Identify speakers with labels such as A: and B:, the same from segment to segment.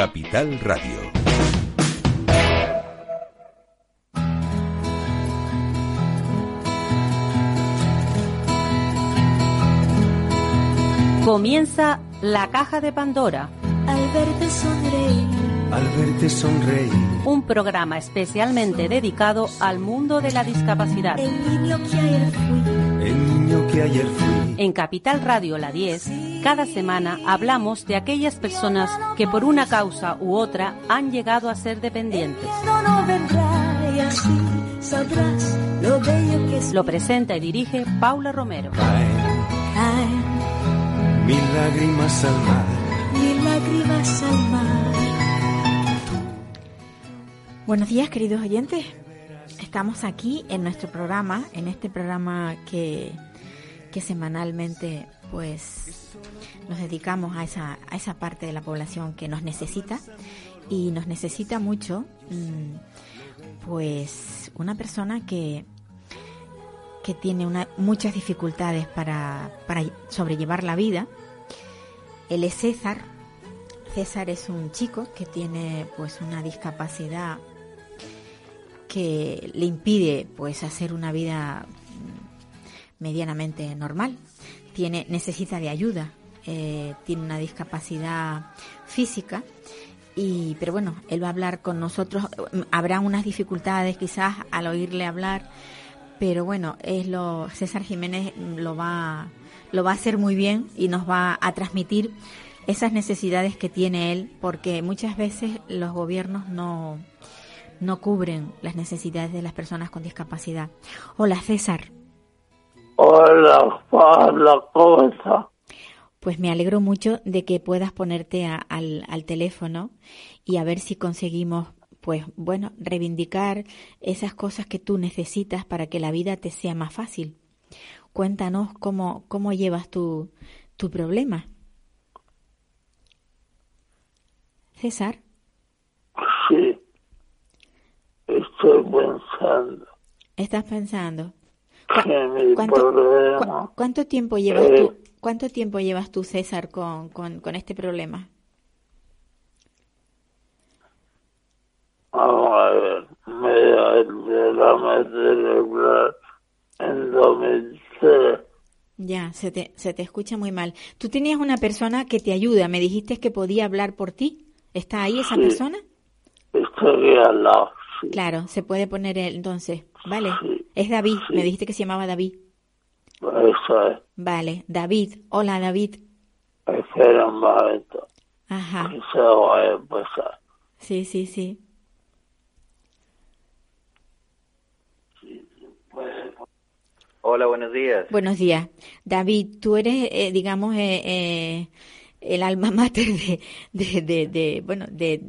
A: Capital Radio.
B: Comienza la caja de Pandora.
C: Al verte sonreír.
D: Al verte sonreír.
B: Un programa especialmente dedicado al mundo de la discapacidad.
C: El niño que ayer fui.
D: El niño que ayer fui.
B: En Capital Radio La 10, cada semana hablamos de aquellas personas que por una causa u otra han llegado a ser dependientes.
C: Lo
B: presenta y dirige Paula Romero.
E: Buenos días, queridos oyentes. Estamos aquí en nuestro programa, en este programa que, que semanalmente pues nos dedicamos a esa, a esa parte de la población que nos necesita y nos necesita mucho mm, pues una persona que, que tiene muchas dificultades para, para sobrellevar la vida. Él es César. César es un chico que tiene pues una discapacidad que le impide pues hacer una vida mm, medianamente normal. Tiene, necesita de ayuda, eh, tiene una discapacidad física y pero bueno, él va a hablar con nosotros. Habrá unas dificultades quizás al oírle hablar, pero bueno, es lo César Jiménez lo va lo va a hacer muy bien y nos va a transmitir esas necesidades que tiene él, porque muchas veces los gobiernos no no cubren las necesidades de las personas con discapacidad. Hola César,
F: Hola, Paula, ¿cómo estás?
E: pues me alegro mucho de que puedas ponerte a- al, al teléfono y a ver si conseguimos, pues bueno, reivindicar esas cosas que tú necesitas para que la vida te sea más fácil. Cuéntanos cómo, cómo llevas tu, tu problema. César,
F: Sí, estoy pensando
E: estás pensando. ¿Cu-
F: que mi
E: ¿Cuánto,
F: problema,
E: cu- cuánto tiempo llevas
F: Eh.
E: tú? ¿Cuánto tiempo llevas tú, César, con, con, con este problema?
F: vamos a ver, me matricular en 2003.
E: Ya, se te, se te escucha muy mal. Tú tenías una persona que te ayuda, me dijiste que podía hablar por ti. ¿Está ahí esa
F: Sí.
E: persona?
F: Estoy al lado, sí.
E: Claro, se puede poner él, entonces. Vale.
F: Sí.
E: Es David,
F: Sí.
E: me dijiste que se llamaba David.
F: Eso es.
E: Vale, David. Hola, David.
F: Espera un momento,
E: Ajá.
F: se va a empezar.
E: Sí, sí, sí.
G: Hola, buenos días.
E: Buenos días. David, tú eres, eh, digamos, eh, eh, el alma mater de, de, de, de, bueno, de,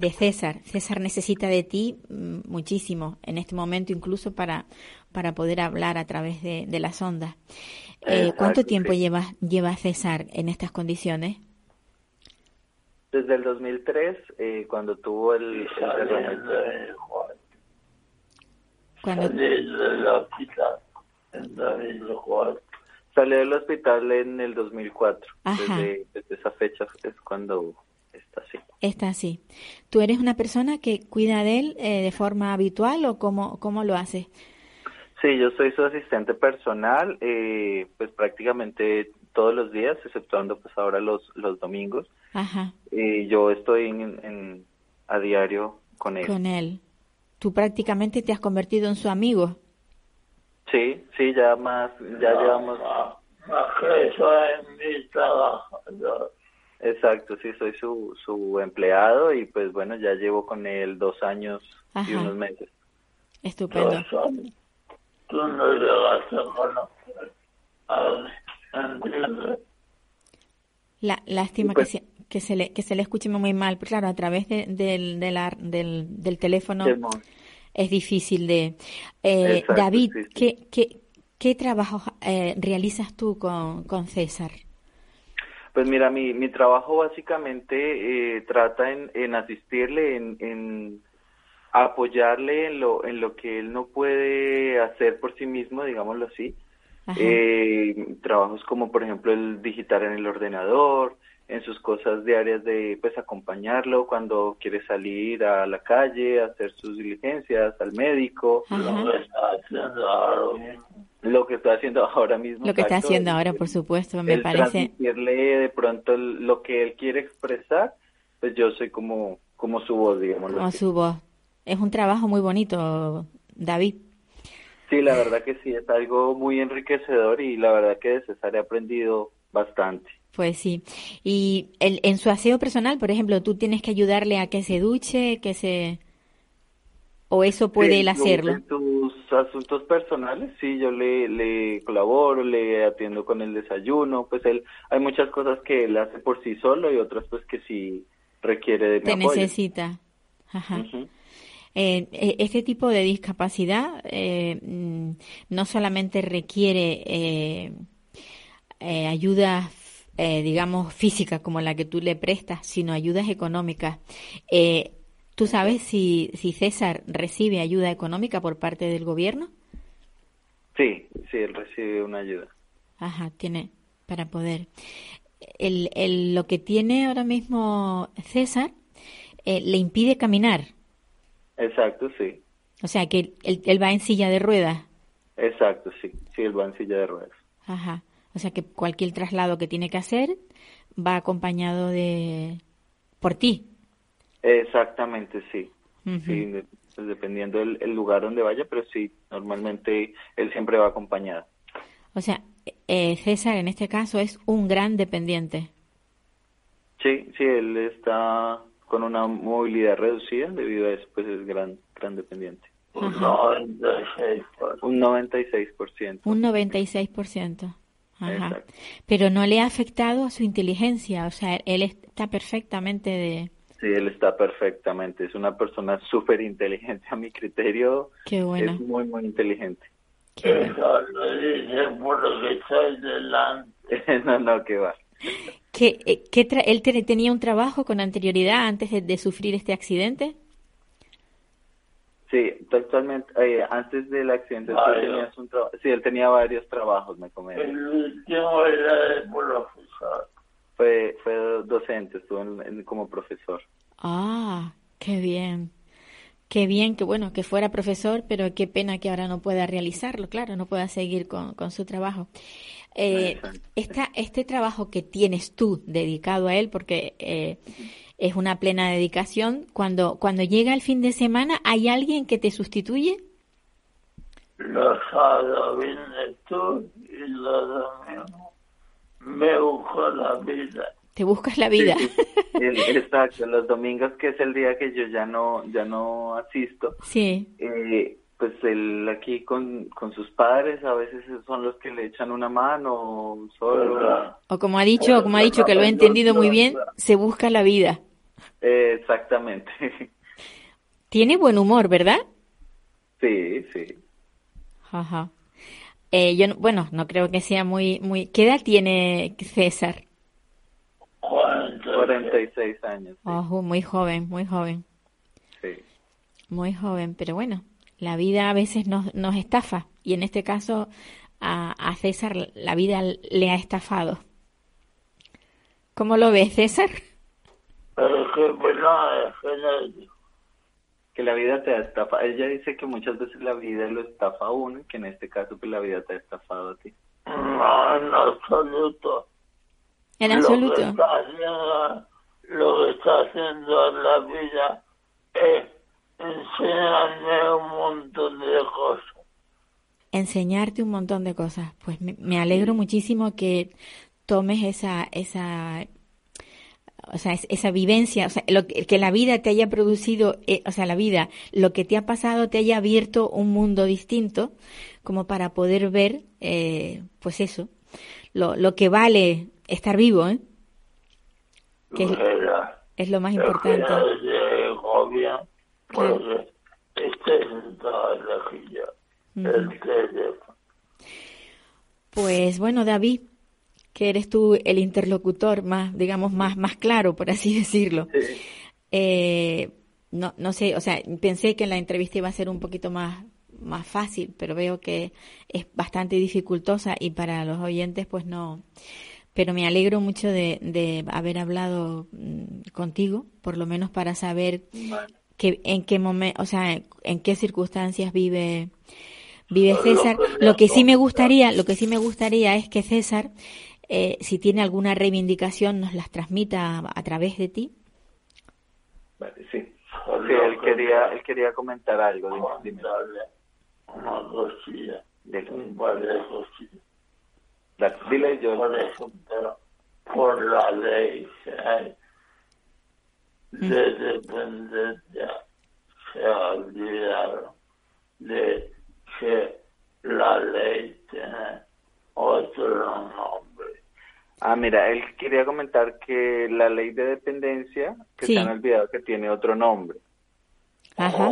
E: de César. César necesita de ti mm, muchísimo en este momento, incluso para, para poder hablar a través de, de las ondas. Eh, ¿Cuánto tiempo
G: sí.
E: lleva, lleva César en estas condiciones?
G: Desde el 2003, eh, cuando tuvo el,
F: Juan,
E: Cuando,
F: saliendo del hospital en 2004.
G: Salió del hospital en el 2004.
E: Ajá.
G: Desde, desde esa fecha es cuando está así.
E: ¿Tú eres una persona que cuida de él eh, de forma habitual o cómo, cómo lo haces?
G: Sí, yo soy su asistente personal, eh, pues prácticamente todos los días, exceptuando pues ahora los, los domingos.
E: Ajá.
G: Y yo estoy en, en- a diario con él.
E: con él. Tú prácticamente te has convertido en su amigo.
G: Sí, sí, ya más, ya llevamos...
F: Más más que eso es mi trabajo. yo-
G: Exacto, sí, soy su, su empleado y pues bueno, ya llevo con él dos años y unos meses.
E: Estupendo.
F: Tú no llegaste a.
E: La, lástima
G: Y pues-
E: que, se, que, se le, que se le escuche muy mal. Pero claro, a través de- del, de la- del, del teléfono es difícil de... Eh,
G: Exacto,
E: David,
G: sí, sí.
E: ¿qué, qué, qué trabajo eh, realizas tú con, con César?
G: Pues mira, mi, mi trabajo básicamente eh, trata en, en asistirle, en, en apoyarle en lo, en lo que él no puede hacer por sí mismo, digámoslo así. Eh, trabajos como, por ejemplo, el digitar en el ordenador, en sus cosas diarias de pues acompañarlo cuando quiere salir a la calle, hacer sus diligencias, al médico,
E: Ajá.
F: Lo que está haciendo ahora mismo.
G: lo que está haciendo ahora
E: por supuesto, me parece.
G: transmitirle de pronto el- lo que él quiere expresar, pues yo soy como, como su voz, digamos.
E: Como su voz. Es un trabajo muy bonito, David.
G: Sí, la verdad que sí, es algo muy enriquecedor y la verdad que de César he aprendido bastante.
E: Pues sí. Y el- en su aseo personal, por ejemplo, tú tienes que ayudarle a que se duche, que se... ¿O eso puede
G: Sí,
E: él hacerlo?
G: En tus asuntos personales, sí, yo le, le colaboro, le atiendo con el desayuno, pues él, hay muchas cosas que él hace por sí solo y otras pues que sí requiere de mi
E: Te
G: apoyo.
E: necesita. Ajá. Eh, eh, este tipo de discapacidad eh, mm, no solamente requiere eh, eh, ayuda, eh, digamos, física como la que tú le prestas, sino ayudas económicas. ¿Tú sabes si, si César recibe ayuda económica por parte del gobierno?
G: Sí, sí, él recibe una ayuda.
E: Ajá, tiene para poder. El, el- lo que tiene ahora mismo César eh, le impide caminar.
G: Exacto, sí.
E: O sea, que él, él va en silla de ruedas.
G: Exacto, sí. Sí, él va en silla de ruedas.
E: Ajá. O sea, que cualquier traslado que tiene que hacer va acompañado de... por ti.
G: Exactamente, sí. Sí, pues dependiendo del el lugar donde vaya, pero sí, normalmente él siempre va acompañado.
E: O sea, eh, César en este caso es un gran dependiente.
G: Sí, sí, él está con una movilidad reducida, debido a eso, pues es gran, gran dependiente.
F: Un
E: Ajá.
F: 96%.
G: Un 96%.
E: Un 96%. Ajá.
G: Exacto.
E: Pero no le ha afectado a su inteligencia. O sea, él está perfectamente de...
G: Sí, él está perfectamente. Es una persona súper inteligente a mi criterio.
E: Qué bueno.
G: Es muy, muy inteligente.
E: qué bueno.
G: No, no, que va.
E: ¿Qué, eh, qué tra- ¿Él te- tenía un trabajo con anterioridad antes de, de sufrir este accidente?
G: Sí, actualmente, eh, antes del accidente, tú tenías un trabajo. Sí, él tenía varios trabajos, me comenta.
F: El último era de profesor.
G: Fue, fue docente, estuvo en- en- como profesor.
E: Ah, qué bien. Qué bien que bueno que fuera profesor, pero qué pena que ahora no pueda realizarlo, claro, no pueda seguir con, con su trabajo. Eh, esta, este trabajo que tienes tú dedicado a él, porque eh, es una plena dedicación, cuando, cuando llega el fin de semana, ¿hay alguien que te sustituye?
F: Los sábados vienes tú y los domingos me busco la vida.
E: Te buscas la vida.
G: Sí, Exacto, los domingos que es el día que yo ya no, ya no asisto,
E: Sí,
G: eh, pues él aquí con, con sus padres a veces son los que le echan una mano solo.
E: o como ha dicho, o como ha dicho que lo he entendido muy bien, se busca la vida.
G: Eh, exactamente.
E: Tiene buen humor, ¿verdad?
G: Sí, sí.
E: Ajá. Eh, yo, no- bueno, no creo que sea muy, muy. ¿Qué edad tiene César?
F: 46.
G: 46 años. Sí,
E: Ojo, muy joven, muy joven,
G: sí.
E: muy joven. Pero bueno, la vida a veces nos, nos estafa y en este caso a, a César la vida le ha estafado. ¿Cómo lo ves, César?
F: Pero es que, pues no, es que no,
G: Que la vida te estafa. Ella dice que muchas veces la vida lo estafa a uno y que en este caso pues la vida te ha estafado a ti.
F: no, en absoluto.
E: En
F: Lo
E: absoluto.
F: que está haciendo, lo que está haciendo en la vida es enseñarme un montón de cosas.
E: enseñarte un montón de cosas. Pues me, me alegro muchísimo que tomes esa, esa, o sea, es- esa vivencia, o sea, lo que, que la vida te haya producido, eh, o sea, la vida, lo que te ha pasado te haya abierto un mundo distinto, como para poder ver, eh, pues eso, lo, lo que vale estar vivo, ¿eh? Que es, es lo más importante.
F: el teléfono.
E: Pues bueno, David, que eres tú el interlocutor más, digamos, más, más claro, por así decirlo. Eh, no, no sé, o sea, pensé que la entrevista iba a ser un poquito más, más fácil, pero veo que es bastante dificultosa y para los oyentes, pues no, pero me alegro mucho de, de haber hablado mm, contigo, por lo menos para saber que, en qué momento, o sea, en qué circunstancias vive vive César. Lo que sí me gustaría, lo que sí me gustaría es que César, eh, si tiene alguna reivindicación, nos las transmita a, través de ti.
G: Vale, sí. Sí, él quería, él quería comentar algo. Dime,
F: Una cosilla.
G: Dile.
F: Un par de cosillas.
G: Dile yo.
F: Por ejemplo, por la ley que hay de dependencia, se olvidaron de que la ley tiene otro nombre.
G: Ah, mira, él quería comentar que la ley de dependencia, que
E: Sí.
G: se han olvidado que tiene otro nombre,
E: Ajá.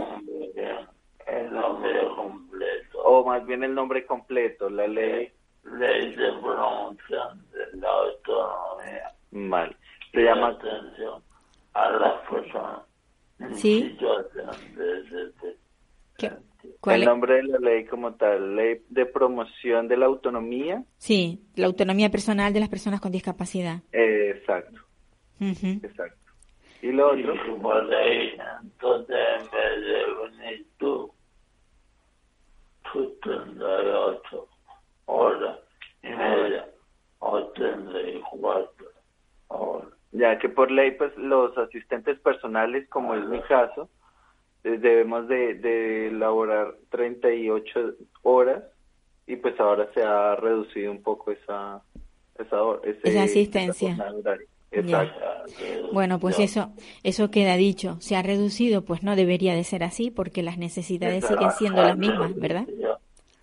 F: El nombre completo.
G: o más bien el nombre completo, la ley,
F: Ley de promoción de la autonomía.
G: mal, se llama,
F: atención a las personas en
E: Sí.
F: situación de.
E: ¿Qué- cuál
G: el
E: es?
G: nombre de la ley como tal, ley de promoción de la autonomía,
E: Sí, la autonomía personal de las personas con discapacidad.
G: eh, exacto,
E: Ujú.
G: exacto. Y lo
F: Y
G: otro,
F: que por ahí, entonces en vez de venir tú, tú tendrás ocho horas y media o tendrás cuatro horas.
G: ya que por ley, pues los asistentes personales, como es mi caso, debemos de, de elaborar 38 horas y pues ahora se ha reducido un poco esa esa, ese-
E: Esa asistencia.
G: esa. Exacto.
E: Bueno, pues eso, eso queda dicho. Se ha reducido, pues no debería de ser así, porque las necesidades siguen siendo las mismas, ¿verdad?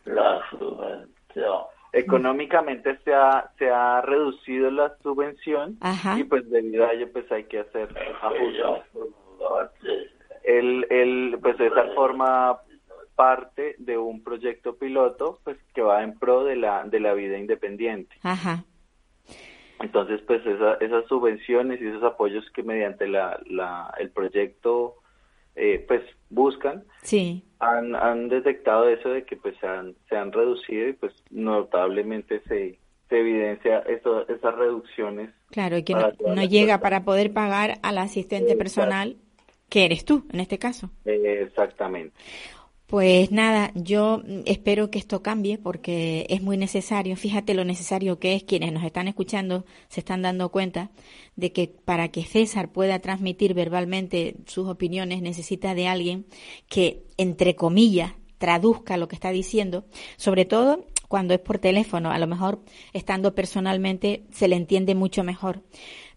F: La subvención.
G: Económicamente se ha, se ha reducido la subvención
E: Ajá.
G: y pues debido a ello pues hay que hacer ajustes. Él, él, pues esa forma parte de un proyecto piloto pues que va en pro de la, de la vida independiente.
E: Ajá.
G: Entonces, pues esa- esas subvenciones y esos apoyos que mediante la, la, el proyecto eh, pues buscan,
E: Sí.
G: han, han detectado eso de que pues se han, se han reducido y pues notablemente se, se evidencia eso, esas reducciones.
E: Claro, y que no, llega para poder pagar al asistente personal, que eres tú, en este caso.
G: Exactamente.
E: Pues nada, yo espero que esto cambie porque es muy necesario. Fíjate lo necesario que es. Quienes nos están escuchando se están dando cuenta de que para que César pueda transmitir verbalmente sus opiniones necesita de alguien que, entre comillas, traduzca lo que está diciendo, sobre todo cuando es por teléfono. A lo mejor estando personalmente se le entiende mucho mejor.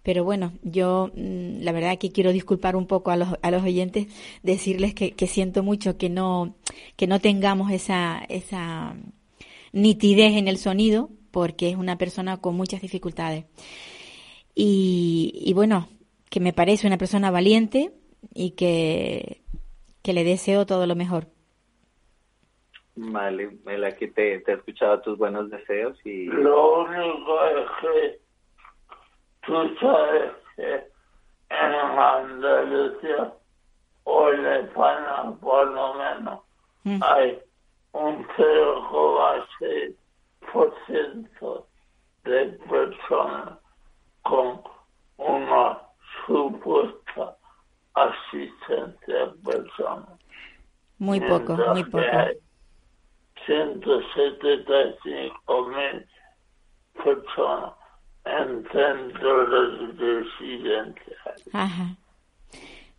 E: Pero bueno, yo mm, la verdad que quiero disculpar un poco a los, a los oyentes, decirles que, que siento mucho que no, que no tengamos esa, esa nitidez en el sonido, porque es una persona con muchas dificultades. Y, y bueno, que me parece una persona valiente y que, que le deseo todo lo mejor.
G: Vale, Mela, que te, te he escuchado tus buenos deseos y
F: Lo único es que tú sabes que en Andalucía o en España por lo menos
E: Mm.
F: hay un 0,6% de personas con una supuesta asistencia personal.
E: Muy poco,
F: Mientras
E: muy poco.
F: hay 175 mil personas en centros residenciales.
E: Ajá.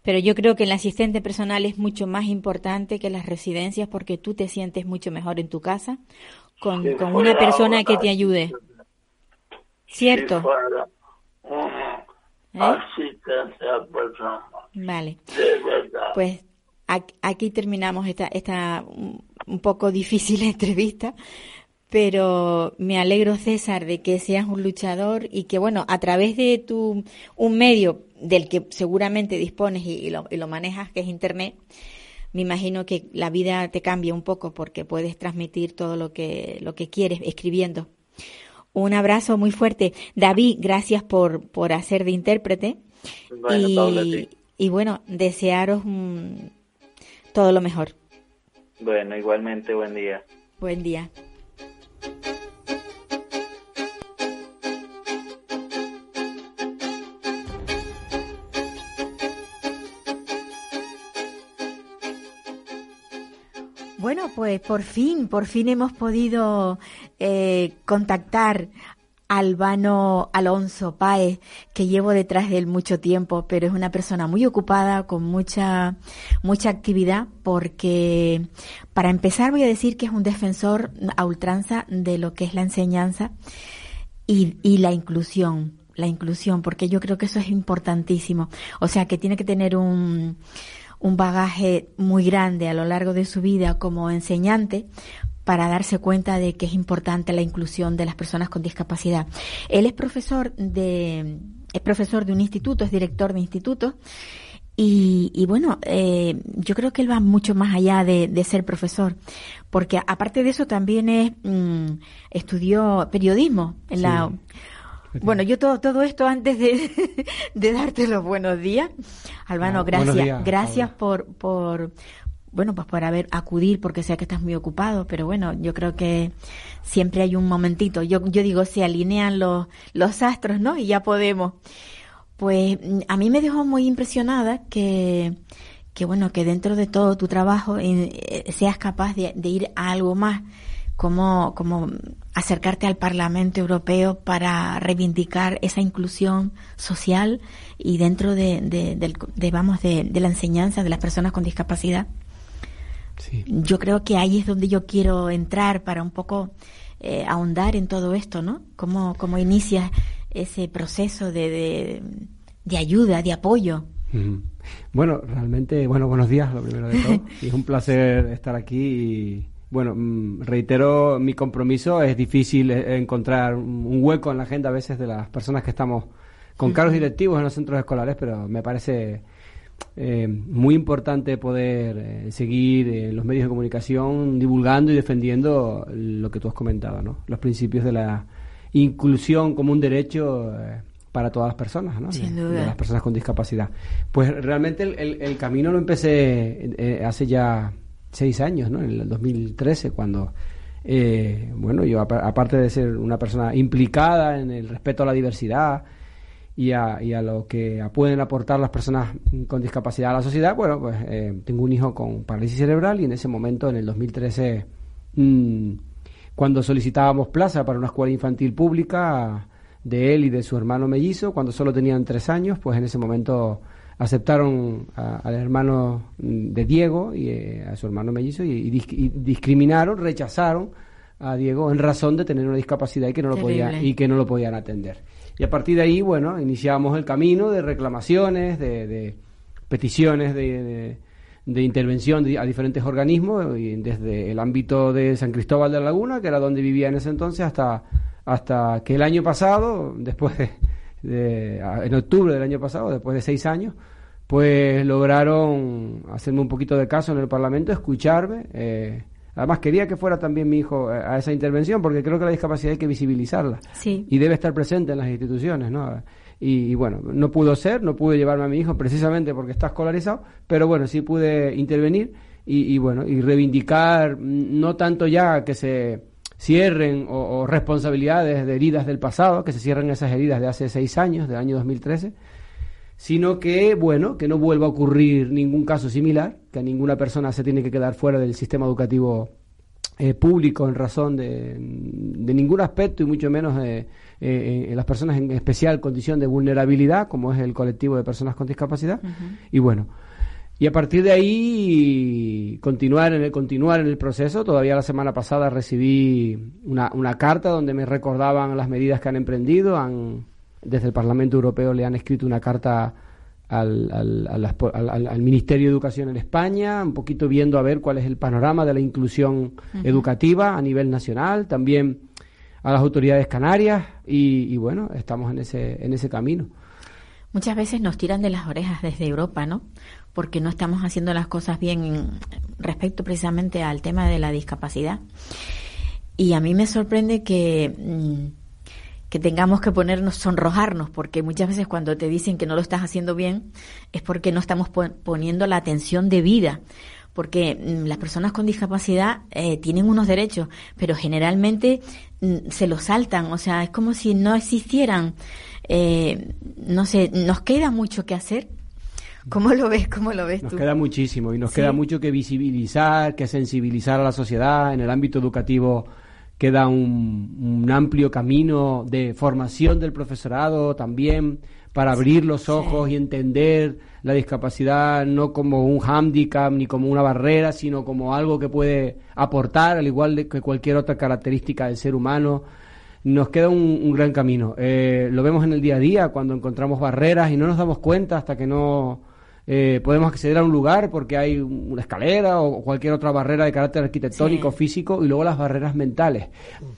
E: Pero yo creo que el asistente personal es mucho más importante que las residencias porque tú te sientes mucho mejor en tu casa con,
F: Si
E: con una persona que te ayude.
F: Si
E: ¿Cierto?
F: fuera una
E: ¿Eh?
F: asistencia personal,
E: Vale.
F: de verdad.
E: Pues aquí terminamos esta, esta un poco difícil entrevista, pero me alegro, César, de que seas un luchador y que, bueno, a través de tu, un medio del que seguramente dispones y, y lo, y lo manejas, que es Internet, me imagino que la vida te cambia un poco porque puedes transmitir todo lo que, lo que quieres escribiendo. Un abrazo muy fuerte. David, gracias por, por hacer de intérprete.
G: Bueno, Paula,
E: y,
G: sí.
E: y bueno, desearos mm, todo lo mejor.
G: bueno, igualmente buen día.
E: Buen día. Bueno, pues por fin, por fin hemos podido eh, contactar Albano Alonso Páez, que llevo detrás de él mucho tiempo, pero es una persona muy ocupada, con mucha, mucha actividad, porque para empezar voy a decir que es un defensor a ultranza de lo que es la enseñanza y, y la inclusión, la inclusión, porque yo creo que eso es importantísimo. O sea, que tiene que tener un, un bagaje muy grande a lo largo de su vida como enseñante para darse cuenta de que es importante la inclusión de las personas con discapacidad. Él es profesor de, es profesor de un instituto, es director de instituto. Y, y bueno, eh, yo creo que él va mucho más allá de, de ser profesor, porque aparte de eso también es, mm, estudió periodismo en la bueno, yo todo, todo esto antes de, de darte los buenos días. Albano,
A: Ah,
E: gracias.
A: días,
E: gracias por, por, bueno, pues por haber acudir, porque sé que estás muy ocupado, pero bueno, yo creo que siempre hay un momentito. Yo, yo digo, se alinean los, los astros, ¿no? Y ya podemos. Pues mm, a mí me dejó muy impresionada que, que bueno, que dentro de todo tu trabajo eh, eh, seas capaz de, ir a algo más, como, como acercarte al Parlamento Europeo para reivindicar esa inclusión social y dentro de, de, de, vamos, de la enseñanza de las personas con discapacidad.
A: Sí.
E: Yo creo que ahí es donde yo quiero entrar para un poco eh, ahondar en todo esto, ¿no? ¿Cómo, cómo inicias ese proceso de, de, de ayuda, de apoyo?
A: Bueno, realmente, bueno, buenos días, lo primero de todo. Y es un placer estar aquí y, bueno, mm, reitero mi compromiso. Es difícil encontrar un un hueco en la agenda a veces de las personas que estamos con cargos directivos en los centros escolares, pero me parece eh, muy importante poder eh, seguir en los medios de comunicación divulgando y defendiendo lo que tú has comentado, ¿no? Los principios de la inclusión como un derecho eh, para todas las personas, ¿no?
E: Sin
A: De-
E: duda.
A: de las personas con discapacidad. Pues realmente el, el- el camino lo empecé eh, hace ya seis años, ¿no? En el 2013, cuando, eh, bueno, yo apa- aparte de ser una persona implicada en el respeto a la diversidad y a, y a lo que pueden aportar las personas con discapacidad a la sociedad, bueno, pues eh, tengo un hijo con parálisis cerebral y en ese momento, en el 2013, mm, cuando solicitábamos plaza para una escuela infantil pública de él y de su hermano mellizo, cuando solo tenían tres años, pues en ese momento aceptaron a- al hermano mm, de Diego y eh, a su hermano mellizo y, y dis- y discriminaron, rechazaron a Diego en razón de tener una discapacidad y que no lo podía y que no lo podían atender. Y a partir de ahí, bueno, iniciamos el camino de reclamaciones, de, peticiones de, de- de intervención a diferentes organismos, y desde el ámbito de San Cristóbal de la Laguna, que era donde vivía en ese entonces, hasta, hasta que el año pasado, después de, en octubre del año pasado, después de seis años, pues lograron hacerme un poquito de caso en el Parlamento, escucharme. eh, además, quería que fuera también mi hijo eh, a esa intervención, porque creo que la discapacidad hay que visibilizarla
E: Sí.
A: y debe estar presente en las instituciones, ¿no? Y, y bueno, no pudo ser, no pude llevarme a mi hijo precisamente porque está escolarizado, pero bueno, sí pude intervenir y, y bueno, y reivindicar mm, no tanto ya que se cierren o, o responsabilidades de heridas del pasado, que se cierren esas heridas de hace seis años, del año 2013, sino que, bueno, que no vuelva a ocurrir ningún caso similar, que a ninguna persona se tiene que quedar fuera del sistema educativo eh, público en razón de, de ningún aspecto y mucho menos de eh, en las personas en especial condición de vulnerabilidad, como es el colectivo de personas con discapacidad. Y bueno, y a partir de ahí continuar en el, continuar en el proceso. Todavía la semana pasada recibí una, una carta donde me recordaban las medidas que han emprendido. Han, desde el Parlamento Europeo le han escrito una carta al, al, al- Ministerio de Educación en España, un poquito viendo a ver cuál es el panorama de la inclusión educativa a nivel nacional, también a las autoridades canarias y, y bueno, estamos en ese, en ese camino.
E: Muchas veces nos tiran de las orejas desde Europa, ¿no? Porque no estamos haciendo las cosas bien en- respecto precisamente al tema de la discapacidad. Y a mí me sorprende que, mm, que tengamos que ponernos, sonrojarnos, porque muchas veces cuando te dicen que no lo estás haciendo bien es porque no estamos pon- poniendo la atención debida. Porque mm, las personas con discapacidad eh, tienen unos derechos, pero generalmente mm, se los saltan. O sea, es como si no existieran. Eh, no sé, nos queda mucho que hacer ¿Cómo lo ves? ¿Cómo lo ves
A: Nos
E: tú?
A: queda muchísimo y nos
E: Sí.
A: queda mucho que visibilizar, que sensibilizar a la sociedad. En el ámbito educativo queda un, un amplio camino de formación del profesorado también para abrir los ojos y entender la discapacidad no como un hándicap ni como una barrera, sino como algo que puede aportar, al igual que cualquier otra característica del ser humano. Nos queda un, un gran camino. Eh, lo vemos en el día a día cuando encontramos barreras y no nos damos cuenta hasta que no eh, podemos acceder a un lugar porque hay una escalera o cualquier otra barrera de carácter arquitectónico,
E: Sí.
A: físico y luego las barreras mentales,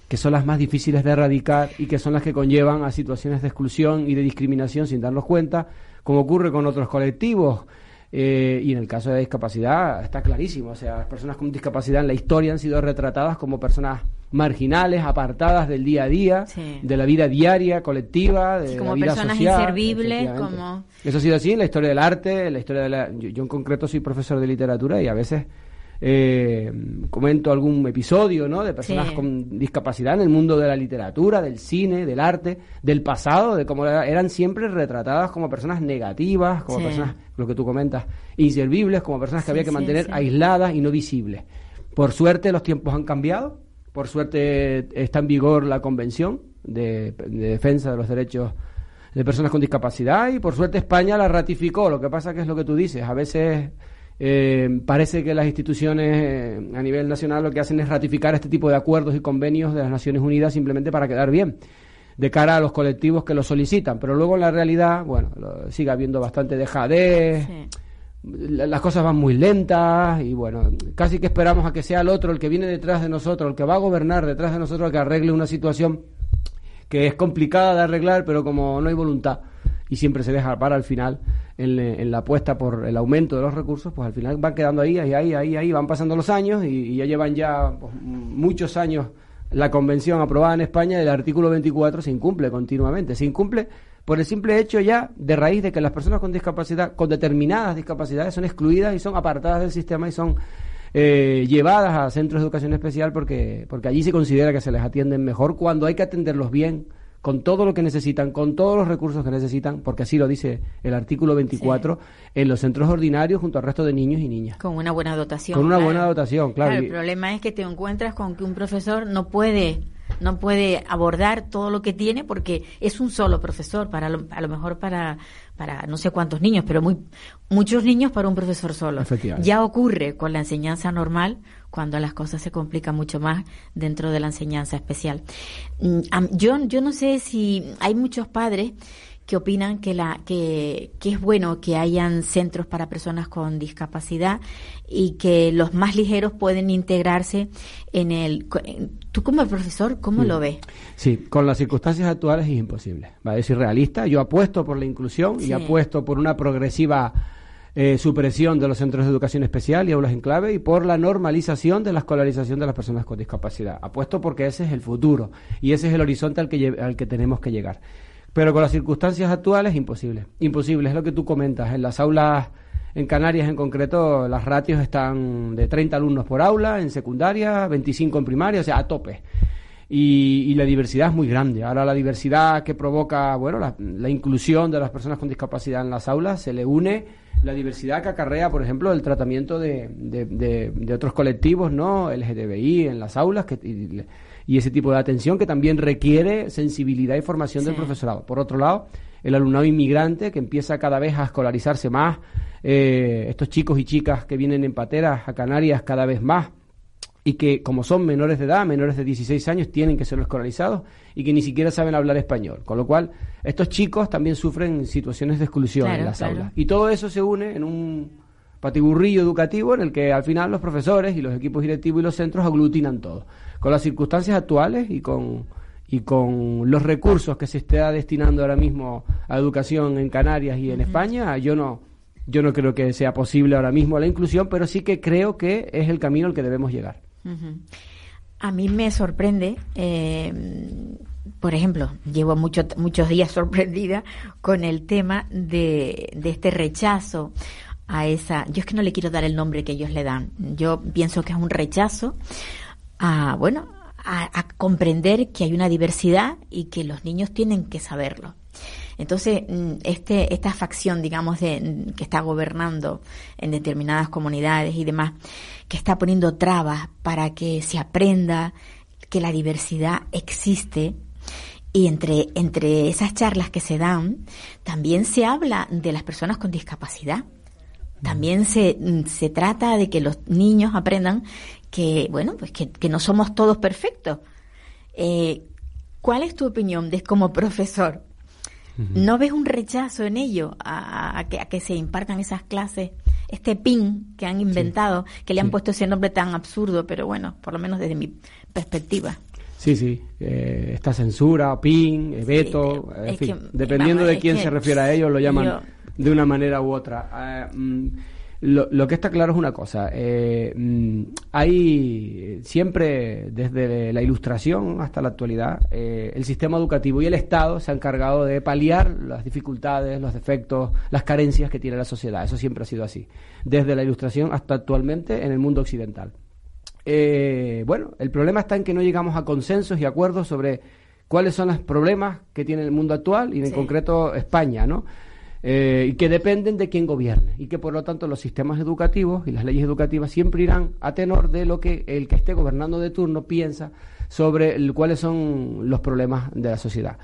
A: que son las más difíciles de erradicar y que son las que conllevan a situaciones de exclusión y de discriminación sin darnos cuenta, como ocurre con otros colectivos. Eh, y en el caso de discapacidad está clarísimo, o sea, las personas con discapacidad en la historia han sido retratadas como personas marginales, apartadas del día a día,
E: Sí.
A: de la vida diaria, colectiva, de
E: Sí,
A: la
E: como
A: vida
E: personas
A: social,
E: inservibles, como-
A: Eso ha sido así en la historia del arte, en la historia de la... Yo, yo en concreto soy profesor de literatura y a veces eh, comento algún episodio, ¿no? De personas
E: Sí.
A: con discapacidad en el mundo de la literatura, del cine, del arte, del pasado, de cómo era- eran siempre retratadas como personas negativas, como
E: Sí.
A: personas, lo que tú comentas, inservibles, como personas que
E: Sí,
A: había que mantener aisladas y no visibles. Por suerte los tiempos han cambiado, por suerte está en vigor la Convención de, de Defensa de los Derechos de Personas con Discapacidad y por suerte España la ratificó. Lo que pasa que es lo que tú dices, a veces eh, parece que las instituciones eh, a nivel nacional lo que hacen es ratificar este tipo de acuerdos y convenios de las Naciones Unidas simplemente para quedar bien de cara a los colectivos que lo solicitan, pero luego en la realidad, bueno, lo- sigue habiendo bastante dejadez,
E: Sí.
A: La- las cosas van muy lentas y bueno, casi que esperamos a que sea el otro el que viene detrás de nosotros, el que va a gobernar detrás de nosotros, el que arregle una situación que es complicada de arreglar, pero como no hay voluntad y siempre se deja para al final en, la apuesta por el aumento de los recursos, pues al final van quedando ahí, ahí, ahí, ahí, ahí van pasando los años y, ya llevan ya pues, muchos años la convención aprobada en España y el artículo 24 se incumple continuamente, se incumple por el simple hecho ya de raíz de que las personas con discapacidad, con determinadas discapacidades, son excluidas y son apartadas del sistema y son eh, llevadas a centros de educación especial porque, porque allí se considera que se les atienden mejor cuando hay que atenderlos bien, con todo lo que necesitan, con todos los recursos que necesitan, porque así lo dice el artículo 24, en los centros ordinarios junto al resto de niños y niñas.
E: Con una buena dotación.
A: Con una
E: claro.
A: buena dotación, claro.
E: el
A: Y-
E: problema es que te encuentras con que un profesor no puede no puede abordar todo lo que tiene porque es un solo profesor para lo- a lo mejor para para no sé cuántos niños pero muy muchos niños para un profesor solo. Ya ocurre con la enseñanza normal cuando las cosas se complican mucho más dentro de la enseñanza especial. Mm, yo yo no sé si hay muchos padres que opinan que la que, que es bueno que hayan centros para personas con discapacidad y que los más ligeros pueden integrarse en el tú como profesor cómo lo ves
A: Sí, con las circunstancias actuales es imposible. Va a decir realista. Yo apuesto por la inclusión
E: Sí.
A: y apuesto por una progresiva eh, supresión de los centros de educación especial y aulas en clave y por la normalización de la escolarización de las personas con discapacidad. Apuesto porque ese es el futuro y ese es el horizonte al que, al que tenemos que llegar. Pero con las circunstancias actuales, imposible. Imposible, es lo que tú comentas. En las aulas, en Canarias en concreto, las ratios están de 30 alumnos por aula, en secundaria, 25 en primaria, o sea, a tope. Y, y la diversidad es muy grande. Ahora la diversidad que provoca, bueno, la, la inclusión de las personas con discapacidad en las aulas, se le une la diversidad que acarrea, por ejemplo, el tratamiento de, de, de- de otros colectivos, ¿no? LGTBI en las aulas que, y, y ese tipo de atención que también requiere sensibilidad y formación del profesorado. Por otro lado, el alumnado inmigrante que empieza cada vez a escolarizarse más, eh, estos chicos y chicas que vienen en pateras a Canarias cada vez más y que como son menores de edad, menores de 16 años, tienen que ser escolarizados y que ni siquiera saben hablar español. Con lo cual, estos chicos también sufren situaciones de exclusión
E: Claro,
A: en las
E: claro.
A: aulas. Y todo eso se une en un patiburrillo educativo en el que al final los profesores y los equipos directivos y los centros aglutinan todo. Con las circunstancias actuales y con, y con los recursos que se está destinando ahora mismo a educación en Canarias y en España, yo no, yo no creo que sea posible ahora mismo la inclusión, pero sí que creo que es el camino al que debemos llegar.
E: A mí me sorprende, eh, por ejemplo, llevo mucho, muchos días sorprendida con el tema de, de este rechazo a esa. Yo es que no le quiero dar el nombre que ellos le dan. Yo pienso que es un rechazo a, bueno, a, comprender que hay una diversidad y que los niños tienen que saberlo. Entonces, mm, este, esta facción, digamos, de, que está gobernando en determinadas comunidades y demás, que está poniendo trabas para que se aprenda que la diversidad existe, y entre, entre esas charlas que se dan, también se habla de las personas con discapacidad. También se, se trata de que los niños aprendan que, bueno, pues que, que no somos todos perfectos. Eh, ¿Cuál es tu opinión de como profesor? ¿No ves un rechazo en ello a, que, a, que, se impartan esas clases? Este PIN que han inventado, que le han puesto ese nombre tan absurdo, pero bueno, por lo menos desde mi perspectiva.
A: Sí, sí, eh, esta censura, PIN, veto, en fin, dependiendo de quién se refiere a ellos, lo llaman de una manera u otra. Ah, mm, lo, que está claro es una cosa, eh, mm, hay siempre, desde la ilustración hasta la actualidad, el sistema educativo y el Estado se han encargado de paliar las dificultades, los defectos, las carencias que tiene la sociedad. Eso siempre ha sido así, desde la ilustración hasta actualmente en el mundo occidental. Eh, bueno, el problema está en que no llegamos a consensos y acuerdos sobre cuáles son los problemas que tiene el mundo actual y en concreto España, ¿no? Eh, y que dependen de quién gobierne y que por lo tanto los sistemas educativos y las leyes educativas siempre irán a tenor de lo que el que esté gobernando de turno piensa sobre cuáles son los problemas de la sociedad.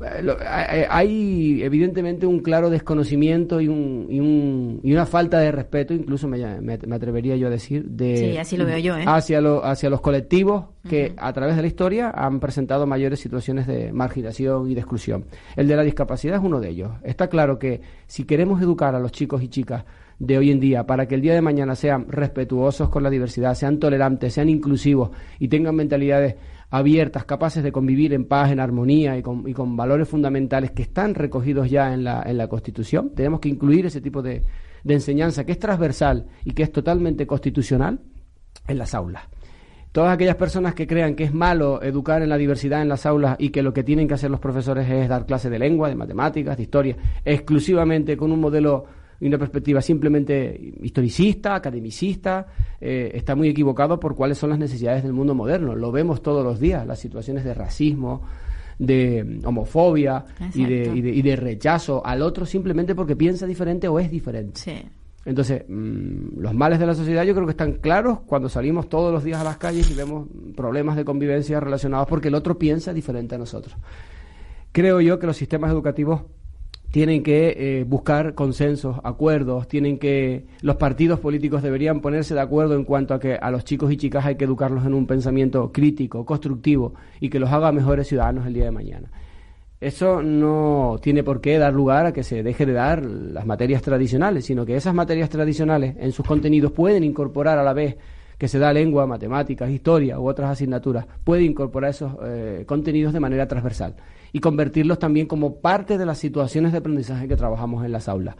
A: Hay evidentemente un claro desconocimiento y, un, y, un, y una falta de respeto, incluso me, atrevería yo a decir, de,
E: así lo veo yo, ¿eh?
A: hacia, hacia los colectivos que a través de la historia han presentado mayores situaciones de marginación y de exclusión. El de la discapacidad es uno de ellos. Está claro que si queremos educar a los chicos y chicas de hoy en día para que el día de mañana sean respetuosos con la diversidad, sean tolerantes, sean inclusivos y tengan mentalidades abiertas, capaces de convivir en paz, en armonía y con, y con valores fundamentales que están recogidos ya en la, en la Constitución. Tenemos que incluir ese tipo de, de enseñanza que es transversal y que es totalmente constitucional en las aulas. Todas aquellas personas que crean que es malo educar en la diversidad en las aulas y que lo que tienen que hacer los profesores es dar clases de lengua, de matemáticas, de historia, exclusivamente con un modelo y una perspectiva simplemente historicista, academicista, eh, está muy equivocado por cuáles son las necesidades del mundo moderno. Lo vemos todos los días, las situaciones de racismo, de homofobia y de, y de, rechazo al otro simplemente porque piensa diferente o es diferente. Entonces, mm, los males de la sociedad yo creo que están claros cuando salimos todos los días a las calles y vemos problemas de convivencia relacionados porque el otro piensa diferente a nosotros. Creo yo que los sistemas educativos tienen que eh, buscar consensos, acuerdos, tienen que los partidos políticos deberían ponerse de acuerdo en cuanto a que a los chicos y chicas hay que educarlos en un pensamiento crítico, constructivo y que los haga mejores ciudadanos el día de mañana. Eso no tiene por qué dar lugar a que se deje de dar las materias tradicionales, sino que esas materias tradicionales en sus contenidos pueden incorporar a la vez que se da lengua, matemáticas, historia u otras asignaturas, puede incorporar esos eh, contenidos de manera transversal y convertirlos también como parte de las situaciones de aprendizaje que trabajamos en las aulas.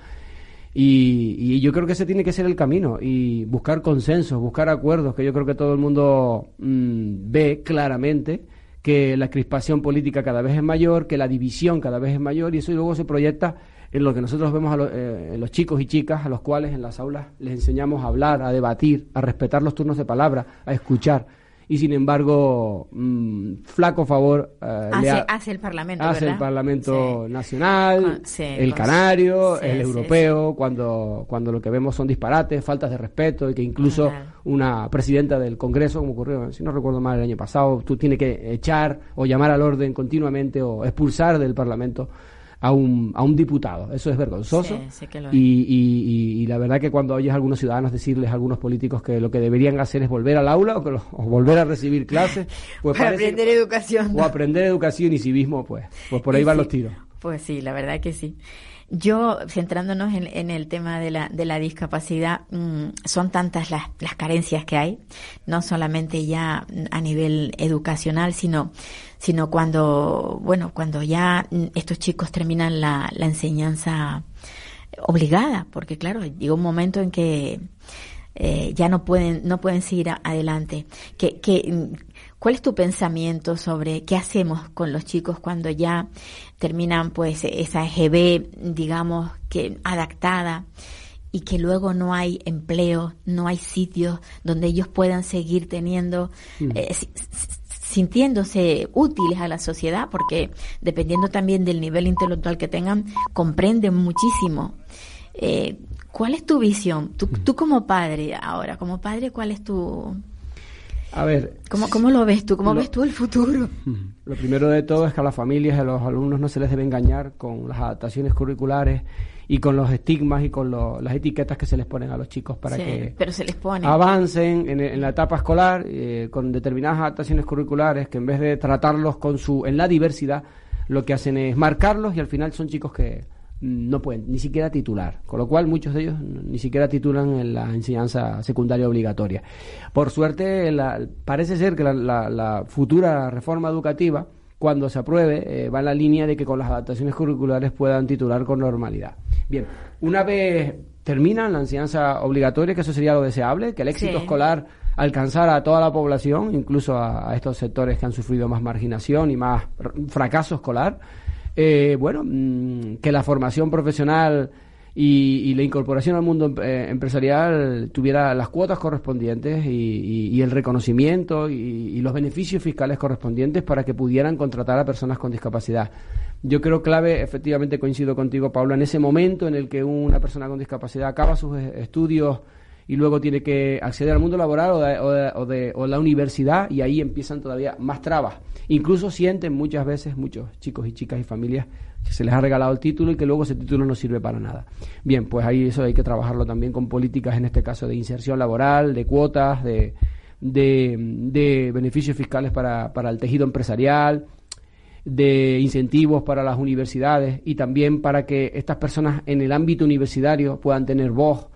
A: Y, yo creo que ese tiene que ser el camino y buscar consensos, buscar acuerdos, que yo creo que todo el mundo mm, ve claramente que la crispación política cada vez es mayor, que la división cada vez es mayor y eso luego se proyecta en lo que nosotros vemos a eh, en los chicos y chicas a los cuales en las aulas les enseñamos a hablar, a debatir, a respetar los turnos de palabra, a escuchar. Y sin embargo mm, flaco favor
E: eh, hace, hace, el Parlamento
A: hace el Parlamento Nacional el Canario el Europeo cuando cuando lo que vemos son disparates faltas de respeto y que incluso una presidenta del Congreso como ocurrió si no recuerdo mal el año pasado tú tienes que echar o llamar al orden continuamente o expulsar del Parlamento a un, a un diputado. Eso es vergonzoso. y, y, la verdad que cuando oyes a algunos ciudadanos decirles a algunos políticos que lo que deberían hacer es volver al aula o, volver a recibir clases,
E: pues aprender educación.
A: O aprender educación y civismo, pues, pues por ahí van los tiros.
E: Pues sí, la verdad que sí. Yo, centrándonos en, el tema de la, de la discapacidad, mm, son tantas las, las carencias que hay, no solamente ya a nivel educacional, sino, sino cuando, bueno, cuando ya estos chicos terminan la, la enseñanza obligada, porque claro, llega un momento en que eh, ya no pueden, no pueden seguir adelante. Que, que, ¿Cuál es tu pensamiento sobre qué hacemos con los chicos cuando ya terminan pues esa EGB, digamos, que adaptada y que luego no hay empleo, no hay sitios donde ellos puedan seguir teniendo, mm. eh, sintiéndose útiles a la sociedad, porque dependiendo también del nivel intelectual que tengan, comprenden muchísimo. Eh, ¿Cuál es tu visión? Tú, tú como padre ahora, como padre, ¿cuál es tu...
A: A ver,
E: ¿Cómo, cómo lo ves tú? ¿Cómo
A: Lo-
E: ves tú el futuro?
A: Lo primero de todo es que a las familias a los alumnos no se les debe engañar con las adaptaciones curriculares y con los estigmas y con lo- las etiquetas que se les ponen a los chicos para
E: Sí,
A: que
E: pero se les pone.
A: avancen en, en la etapa escolar eh, con determinadas adaptaciones curriculares que en vez de tratarlos con su en la diversidad lo que hacen es marcarlos y al final son chicos que no pueden ni siquiera titular, con lo cual muchos de ellos ni siquiera titulan en la enseñanza secundaria obligatoria. Por suerte, la- parece ser que la, la- la futura reforma educativa, cuando se apruebe, eh, va en la línea de que con las adaptaciones curriculares puedan titular con normalidad. Bien, una vez terminan la enseñanza obligatoria, que eso sería lo deseable, que el éxito
E: Sí.
A: escolar alcanzara a toda la población, incluso a, a estos sectores que han sufrido más marginación y más fracaso escolar. Eh, bueno, mm, que la formación profesional y, y la incorporación al mundo eh, empresarial tuviera las cuotas correspondientes y, y- el reconocimiento y, los beneficios fiscales correspondientes para que pudieran contratar a personas con discapacidad. Yo creo clave, efectivamente coincido contigo, Paula, en ese momento en el que una persona con discapacidad acaba sus estudios y luego tiene que acceder al mundo laboral o de, o de- o de- o la universidad y ahí empiezan todavía más trabas. Incluso sienten muchas veces muchos chicos y chicas y familias que se les ha regalado el título y que luego ese título no sirve para nada. Bien, pues ahí eso hay que trabajarlo también con políticas, en este caso de inserción laboral, de cuotas, de, de, de beneficios fiscales para, para el tejido empresarial, de incentivos para las universidades y también para que estas personas en el ámbito universitario puedan tener voz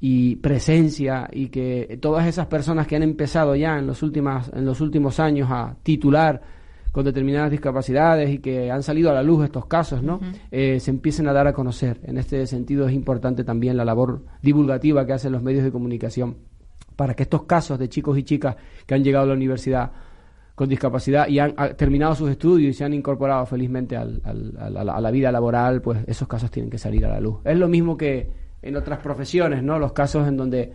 A: y presencia y que todas esas personas que han empezado ya en los últimas en los últimos años a titular con determinadas discapacidades y que han salido a la luz estos casos, ¿no? Eh, se empiecen a dar a conocer. En este sentido es importante también la labor divulgativa que hacen los medios de comunicación para que estos casos de chicos y chicas que han llegado a la universidad con discapacidad y han terminado sus estudios y se han incorporado felizmente al- al- a, la, a la vida laboral, pues esos casos tienen que salir a la luz. Es lo mismo que en otras profesiones, ¿no? Los casos en donde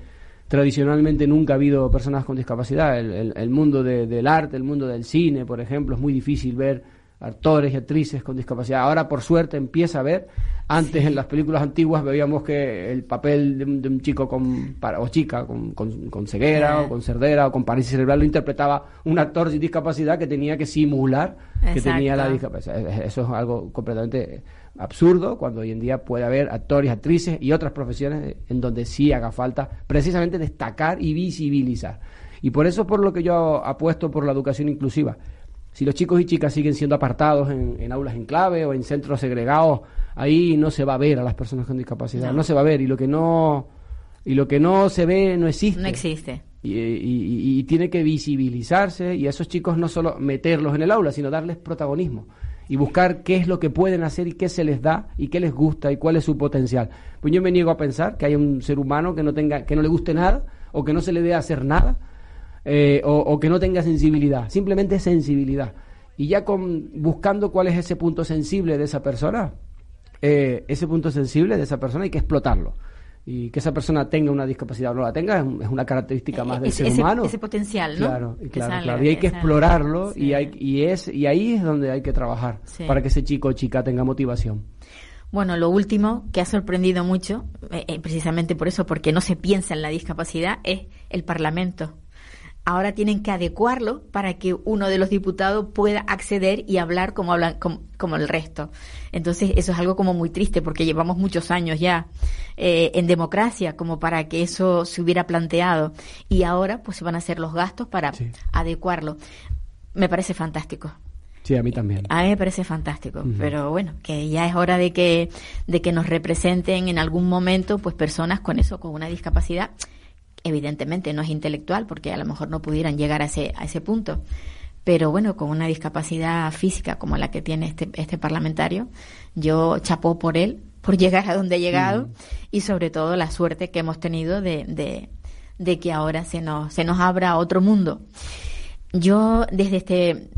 A: tradicionalmente nunca ha habido personas con discapacidad. El, el- el mundo de- del arte, el mundo del cine, por ejemplo, es muy difícil ver actores y actrices con discapacidad. Ahora, por suerte, empieza a ver. Antes, en las películas antiguas, veíamos que el papel de un, de un chico con, para- o chica con, con- con ceguera o con cerdera o con parálisis cerebral lo interpretaba un actor sin discapacidad que tenía que simular que tenía la discapacidad. Eso es algo completamente absurdo cuando hoy en día puede haber actores, actrices y otras profesiones en donde sí haga falta precisamente destacar y visibilizar. Y por eso es por lo que yo apuesto por la educación inclusiva. Si los chicos y chicas siguen siendo apartados en, en aulas en clave o en centros segregados, ahí no se va a ver a las personas con discapacidad, no, se va a ver y lo que no y lo que no se ve no existe.
E: No existe.
A: Y- y tiene que visibilizarse y a esos chicos no solo meterlos en el aula, sino darles protagonismo y buscar qué es lo que pueden hacer y qué se les da y qué les gusta y cuál es su potencial. Pues yo me niego a pensar que hay un ser humano que no tenga, que no le guste nada o que no se le dé hacer nada eh, o, o que no tenga sensibilidad, simplemente sensibilidad. Y ya con buscando cuál es ese punto sensible de esa persona, eh, ese punto sensible de esa persona hay que explotarlo. Y que esa persona tenga una discapacidad o no la tenga es, es una característica más del
E: Ese-
A: ser
E: ese-
A: humano.
E: ese potencial, ¿no?
A: Claro, y claro,
E: sale,
A: claro. Y hay que
E: sale.
A: explorarlo y, hay, y, es, y ahí es donde hay que trabajar
E: Sí.
A: para que ese chico o chica tenga motivación.
E: Bueno, lo último que ha sorprendido mucho, eh, eh, precisamente por eso, porque no se piensa en la discapacidad, es el Parlamento. Ahora tienen que adecuarlo para que uno de los diputados pueda acceder y hablar como hablan como, como el resto. Entonces eso es algo como muy triste porque llevamos muchos años ya eh, en democracia como para que eso se hubiera planteado y ahora pues se van a hacer los gastos para
A: Sí.
E: adecuarlo. Me parece fantástico.
A: Sí, a mí también.
E: A mí me parece fantástico, pero bueno, que ya es hora de que, de que nos representen en algún momento pues personas con eso, con una discapacidad. Evidentemente no es intelectual porque a lo mejor no pudieran llegar a ese, a ese punto, pero bueno, con una discapacidad física como la que tiene este, este parlamentario, yo chapó por él, por llegar a donde ha llegado y sobre todo la suerte que hemos tenido de, de, de que ahora se nos, se nos abra otro mundo. Yo desde este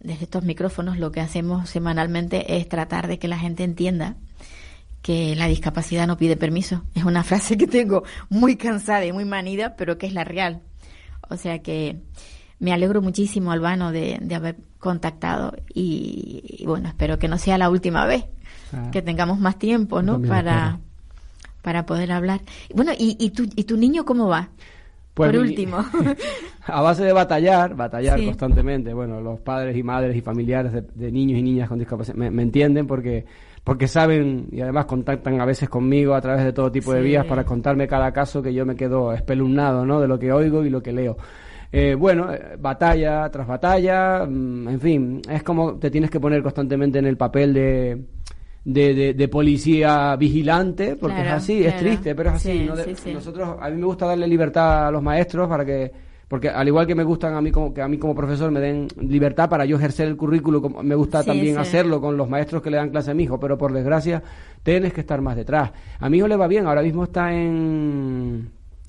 E: desde estos micrófonos lo que hacemos semanalmente es tratar de que la gente entienda que la discapacidad no pide permiso. Es una frase que tengo muy cansada y muy manida, pero que es la real. O sea que me alegro muchísimo, Albano, de, de haber contactado y, y bueno, espero que no sea la última vez,
A: Ah.
E: que tengamos más tiempo, ¿no? Para, para poder hablar. Bueno, ¿y, y, tu, ¿y tu niño cómo va?
A: Pues
E: Por
A: mi-
E: último.
A: a base de batallar, batallar
E: Sí.
A: constantemente. Bueno, los padres y madres y familiares de, de niños y niñas con discapacidad me, me entienden porque porque saben y además contactan a veces conmigo a través de todo tipo de vías para contarme cada caso que yo me quedo espeluznado, ¿no? De lo que oigo y lo que leo. Eh, bueno, eh, batalla tras batalla, mm, en fin, es como te tienes que poner constantemente en el papel de, de, de- de policía vigilante, porque
E: Claro,
A: es así, es triste, pero es así.
E: Sí,
A: ¿no?
E: Sí.
A: Nosotros, a mí me gusta darle libertad a los maestros para que, porque al igual que me gustan a mí como, que a mí como profesor me den libertad para yo ejercer el currículo, como me gusta
E: Sí,
A: también
E: sí.
A: hacerlo con los maestros que le dan clase a mi hijo, pero por desgracia tienes que estar más detrás. A mi hijo le va bien, ahora mismo está en,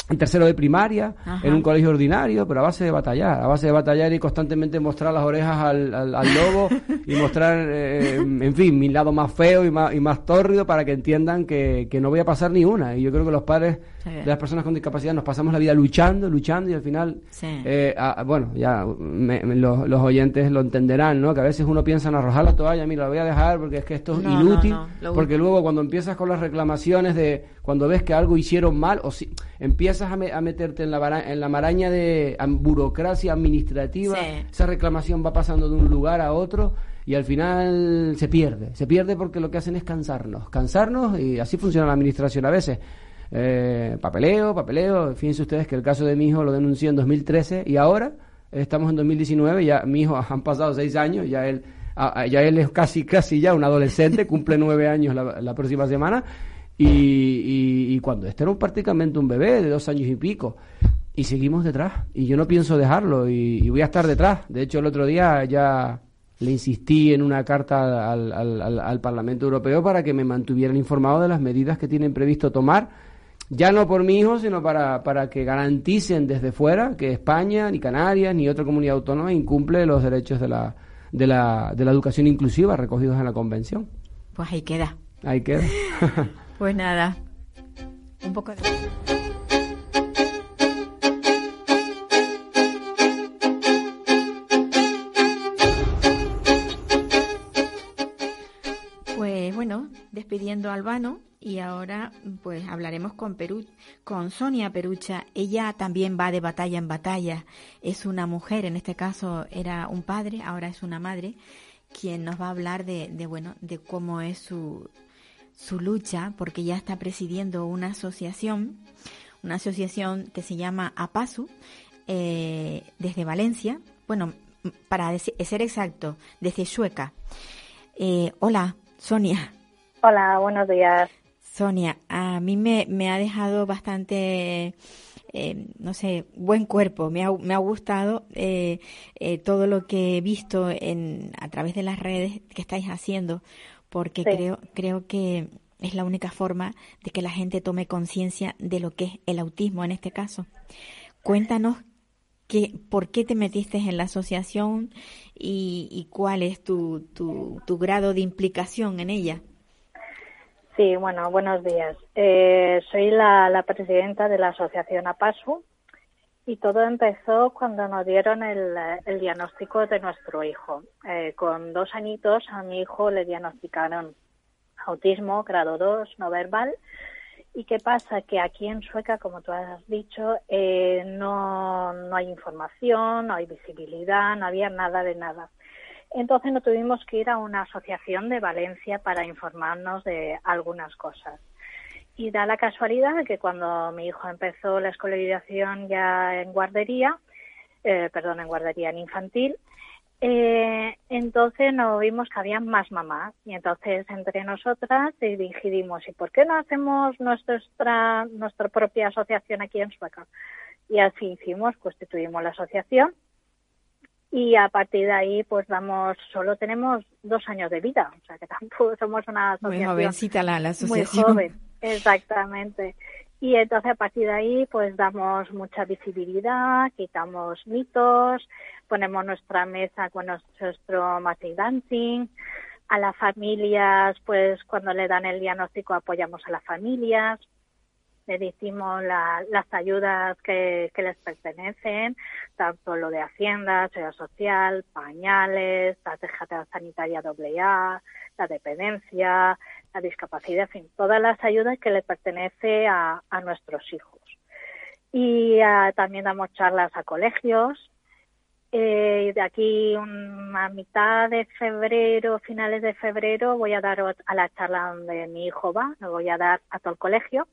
A: en tercero de primaria,
E: Ajá.
A: en un colegio ordinario, pero a base de batallar, a base de batallar y constantemente mostrar las orejas al, al- al lobo y mostrar, eh, en fin, mi lado más feo y más, y más tórrido para que entiendan que, que no voy a pasar ni una. Y yo creo que los padres. De las personas con discapacidad nos pasamos la vida luchando, luchando y al final,
E: Sí.
A: eh, ah, bueno, ya me- me- los, los oyentes lo entenderán, ¿no? Que a veces uno piensa en arrojar la toalla, mira, la voy a dejar porque es que esto es
E: No,
A: inútil,
E: no,
A: porque luego cuando empiezas con las reclamaciones de cuando ves que algo hicieron mal o si empiezas a, me- a meterte en la, en la maraña de burocracia administrativa,
E: Sí.
A: esa reclamación va pasando de un lugar a otro y al final se pierde, se pierde porque lo que hacen es cansarnos, cansarnos y así funciona la administración a veces. Eh, papeleo, papeleo, fíjense ustedes que el caso de mi hijo lo denunció en 2013 y ahora estamos en 2019, ya mi hijo han pasado seis años, ya él, a- a- ya él es casi, casi ya un adolescente, cumple nueve años la, la próxima semana y, y, y cuando este era un- prácticamente un bebé de dos años y pico y seguimos detrás y yo no pienso dejarlo y, y voy a estar detrás. De hecho el otro día ya le insistí en una carta al, al- al- al Parlamento Europeo para que me mantuvieran informado de las medidas que tienen previsto tomar, ya no por mi hijo, sino para, para que garanticen desde fuera que España, ni Canarias, ni otra comunidad autónoma incumple los derechos de la, de la, de la educación inclusiva recogidos en la Convención.
E: Pues ahí queda.
A: Ahí queda.
E: Pues nada. Un poco de... bueno, despidiendo a Albano y ahora pues hablaremos con Perú, con Sonia Perucha. Ella también va de batalla en batalla. Es una mujer, en este caso era un padre, ahora es una madre, quien nos va a hablar de, de bueno, de cómo es su, su lucha, porque ya está presidiendo una asociación, una asociación que se llama APASU, eh, desde Valencia, bueno, para ser exacto, desde Sueca. Eh, hola, Sonia.
H: Hola, buenos días.
E: Sonia, a mí me, me ha dejado bastante, eh, no sé, buen cuerpo. Me ha, me ha gustado eh, eh, todo lo que he visto en, a través de las redes que estáis haciendo, porque
H: Sí.
E: creo, creo que es la única forma de que la gente tome conciencia de lo que es el autismo en este caso. Cuéntanos que, por qué te metiste en la asociación y, y cuál es tu, grado de implicación en ella.
H: Sí, bueno, buenos días. Eh, soy la, la presidenta de la asociación APASU y todo empezó cuando nos dieron el, el diagnóstico de nuestro hijo. Eh, con dos añitos a mi hijo le diagnosticaron autismo grado 2 no verbal. ¿Y qué pasa? Que aquí en Sueca, como tú has dicho, eh, no, no hay información, no hay visibilidad, no había nada de nada. Entonces nos tuvimos que ir a una asociación de Valencia para informarnos de algunas cosas. Y da la casualidad que cuando mi hijo empezó la escolarización ya en guardería, eh, perdón, en guardería en infantil, eh, entonces nos vimos que había más mamás y entonces entre nosotras decidimos, ¿y por qué no hacemos nuestra, nuestra propia asociación aquí en Sueca? Y así hicimos, constituimos la asociación y a partir de ahí pues damos, solo tenemos dos años de vida, o sea que tampoco somos una
E: Muy
H: asociación
E: jovencita la, la
H: muy
E: asociación.
H: joven, exactamente. Y entonces a partir de ahí pues damos mucha visibilidad, quitamos mitos, ponemos nuestra mesa con nuestro Magic Dancing, a las familias pues cuando le dan el diagnóstico apoyamos a las familias. Le decimos la- las ayudas que, que les pertenecen, tanto lo de Hacienda, Seguridad Social, pañales, la tarjeta sanitaria AA, la dependencia, la discapacidad, en fin, todas las ayudas que le pertenece a, a nuestros hijos. Y ah, también damos charlas a colegios. Eh, de aquí a mitad de febrero, finales de febrero, voy a dar a la charla donde mi hijo va, lo voy a dar a todo el colegio.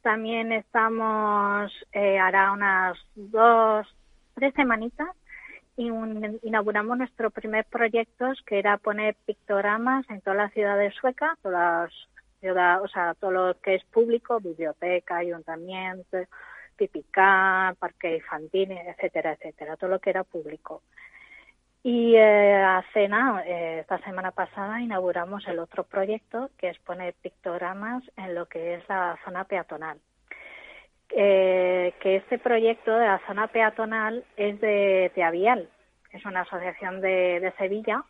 H: También estamos, eh, hará unas dos, tres semanitas, inauguramos nuestro primer proyecto que era poner pictogramas en todas las ciudades suecas, todas las ciudades, o sea, todo lo que es público, biblioteca, ayuntamiento, Pipicá, parque infantil, etcétera, etcétera, todo lo que era público. Y eh, hace nada, eh, esta semana pasada inauguramos el otro proyecto que es poner pictogramas en lo que es la zona peatonal. Eh, que este proyecto de la zona peatonal es de, de Avial, es una asociación de, de Sevilla,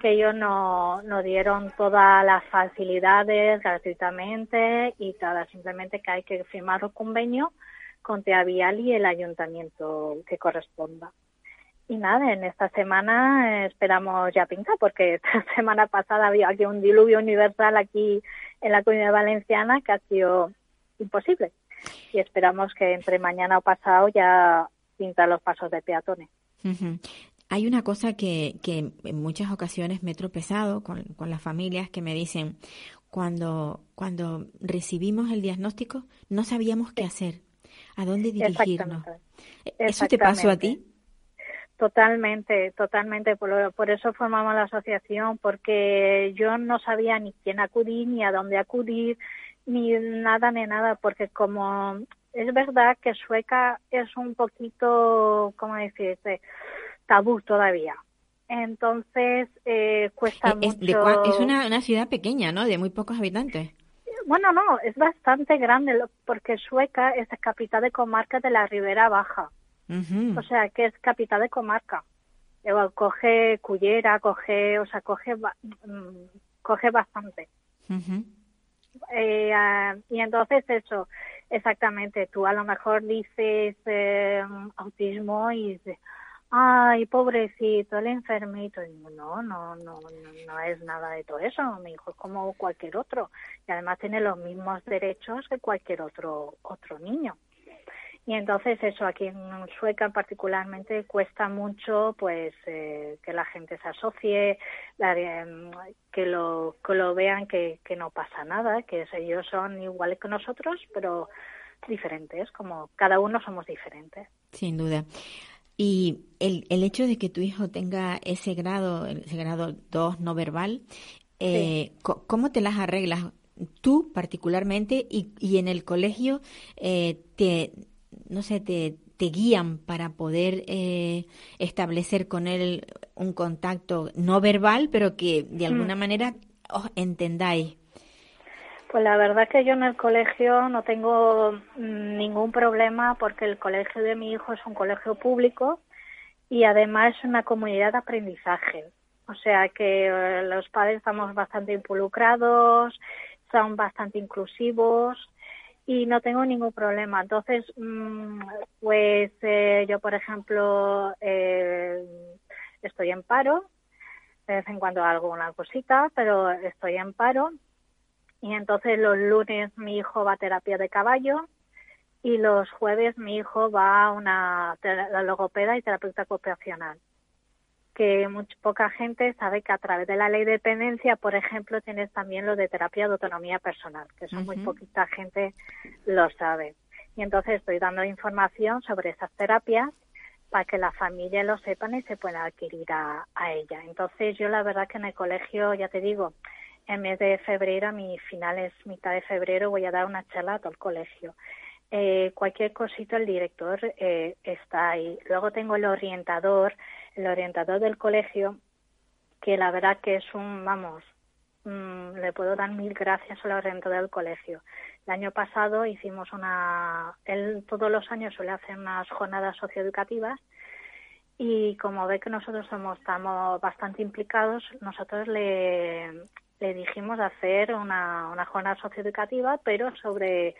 H: que ellos nos no dieron todas las facilidades gratuitamente y todas, simplemente que hay que firmar un convenio con Teavial y el ayuntamiento que corresponda. Y nada, en esta semana esperamos ya pintar, porque esta semana pasada había aquí un diluvio universal aquí en la comunidad valenciana que ha sido imposible. Y esperamos que entre mañana o pasado ya pintar los pasos de peatones.
E: Ujú. Hay una cosa que, que en muchas ocasiones me he tropezado con, con las familias que me dicen, cuando, cuando recibimos el diagnóstico no sabíamos qué hacer, a dónde dirigirnos.
H: Exactamente.
E: ¿Eso te pasó a ti?
H: Totalmente, totalmente. Por, lo- por eso formamos la asociación, porque yo no sabía ni quién acudir, ni a dónde acudir, ni nada, ni nada, porque como es verdad que Sueca es un poquito, ¿cómo decirte? Tabú todavía. Entonces, eh, cuesta
E: Eh, Es,
H: mucho.
E: es una, una ciudad pequeña, ¿no? De muy pocos habitantes.
H: Bueno, no, es bastante grande, porque Sueca es la capital de comarca de la Ribera Baja. O sea, que es capital de comarca. Luego, coge Cullera, coge, o sea, coge, mm, coge bastante.
E: Ujú.
H: Eh, ah, y entonces eso, exactamente, tú a lo mejor dices eh, autismo y dices, ay, pobrecito, el enfermito. Y no, no, no, no es nada de todo eso. Mi hijo es como cualquier otro y además tiene los mismos derechos que cualquier otro otro niño. Y entonces eso aquí en Sueca particularmente cuesta mucho pues eh, que la gente se asocie, la- em, que lo que lo vean que, que no pasa nada, que ellos son iguales que nosotros, pero diferentes, como cada uno somos diferentes.
E: Sin duda. Y el, el hecho de que tu hijo tenga ese grado, ese grado 2 no verbal, eh, ¿cómo te las arreglas tú particularmente y, y en el colegio eh, te, no sé, te, te guían para poder eh, establecer con él un contacto no verbal, pero que de alguna manera os entendáis?
H: Pues la verdad que yo en el colegio no tengo mm, ningún problema porque el colegio de mi hijo es un colegio público y además es una comunidad de aprendizaje. O sea que eh, los padres estamos bastante involucrados, son bastante inclusivos y no tengo ningún problema. Entonces, mm, pues eh, yo, por ejemplo, eh, estoy en paro, de vez en cuando hago una cosita, pero estoy en paro y entonces los lunes mi hijo va a terapia de caballo y los jueves mi hijo va a una logopeda y terapeuta ocupacional. Que mucha, poca gente sabe que a través de la ley de dependencia, por ejemplo, tienes también lo de terapia de autonomía personal, que eso muy
E: Ujú.
H: poquita gente lo sabe. Y entonces estoy dando información sobre esas terapias para que la familia lo sepan y se pueda adquirir a, a ella. Entonces yo la verdad que en el colegio, ya te digo, en mes de febrero, a mi finales, mitad de febrero, voy a dar una charla a todo el colegio. Eh, cualquier cosita el director eh, está ahí. Luego tengo el orientador, el orientador del colegio, que la verdad que es un, vamos, mm, le puedo dar mil gracias al orientador del colegio. El año pasado hicimos una, él todos los años suele hacer unas jornadas socioeducativas y como ve que nosotros somos, estamos bastante implicados, nosotros le, le dijimos hacer una, una jornada socioeducativa, pero sobre,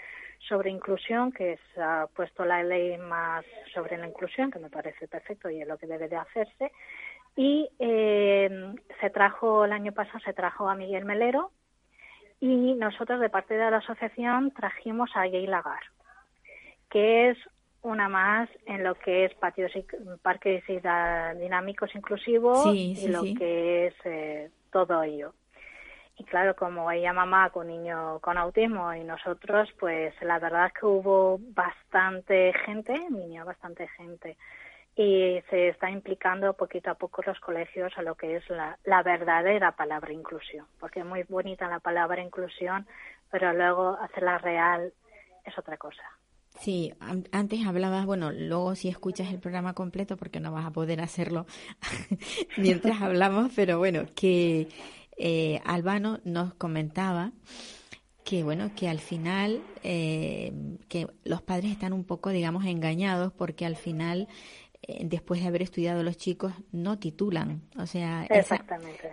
H: sobre inclusión, que se ha puesto la ley más sobre la inclusión, que me parece perfecto y es lo que debe de hacerse. Y eh, se trajo, el año pasado se trajo a Miguel Melero y nosotros de parte de la asociación trajimos a Jay Lagar, que es una más en lo que es patios y parques dinámicos inclusivos y lo que es eh, todo ello. Y claro, como ella mamá con niño con autismo y nosotros, pues la verdad es que hubo bastante gente, niño, bastante gente. Y se está implicando poquito a poco los colegios a lo que es la, la verdadera palabra inclusión, porque es muy bonita la palabra inclusión, pero luego hacerla real es otra cosa.
E: Sí, antes hablabas, bueno, luego si escuchas el programa completo, porque no vas a poder hacerlo mientras hablamos, pero bueno, que eh, Albano nos comentaba que bueno que al final eh, que los padres están un poco digamos engañados porque al final eh, después de haber estudiado los chicos no titulan. O sea esa,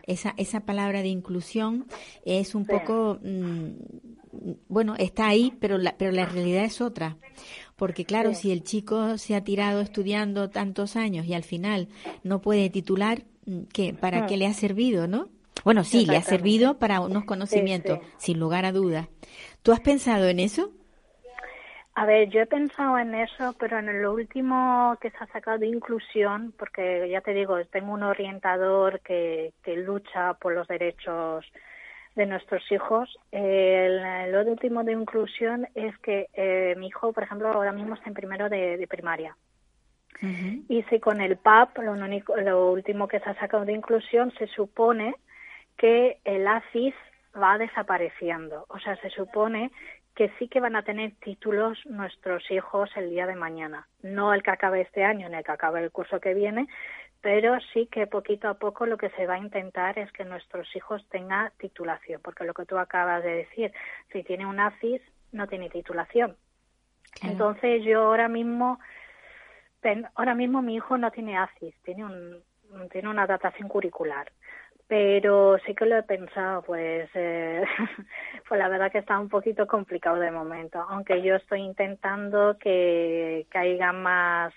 E: esa, esa palabra de inclusión es un poco mm, bueno está ahí pero la, pero la realidad es otra. Porque claro si el chico se ha tirado estudiando tantos años y al final no puede titular mm, ¿qué? ¿para qué le ha servido, no? Bueno, sí, le ha servido para unos conocimientos, sin lugar a dudas. ¿Tú has pensado en eso?
H: A ver, yo he pensado en eso, pero en lo último que se ha sacado de inclusión, porque ya te digo, tengo un orientador que, que lucha por los derechos de nuestros hijos. El, lo último de inclusión es que eh, mi hijo, por ejemplo, ahora mismo está en primero de, primaria. Y si con el PAP, lo, único, lo último que se ha sacado de inclusión, se supone que el ACIS va desapareciendo. O sea, se supone que sí que van a tener títulos nuestros hijos el día de mañana. No el que acabe este año ni el que acabe el curso que viene, pero sí que poquito a poco lo que se va a intentar es que nuestros hijos tengan titulación, porque lo que tú acabas de decir, si tiene un ACIS, no tiene titulación. Entonces yo ahora mismo, ahora mismo mi hijo no tiene ACIS, tiene un, tiene una datación curricular pero sí que lo he pensado, pues, eh, pues la verdad que está un poquito complicado de momento, aunque yo estoy intentando que, caigan más,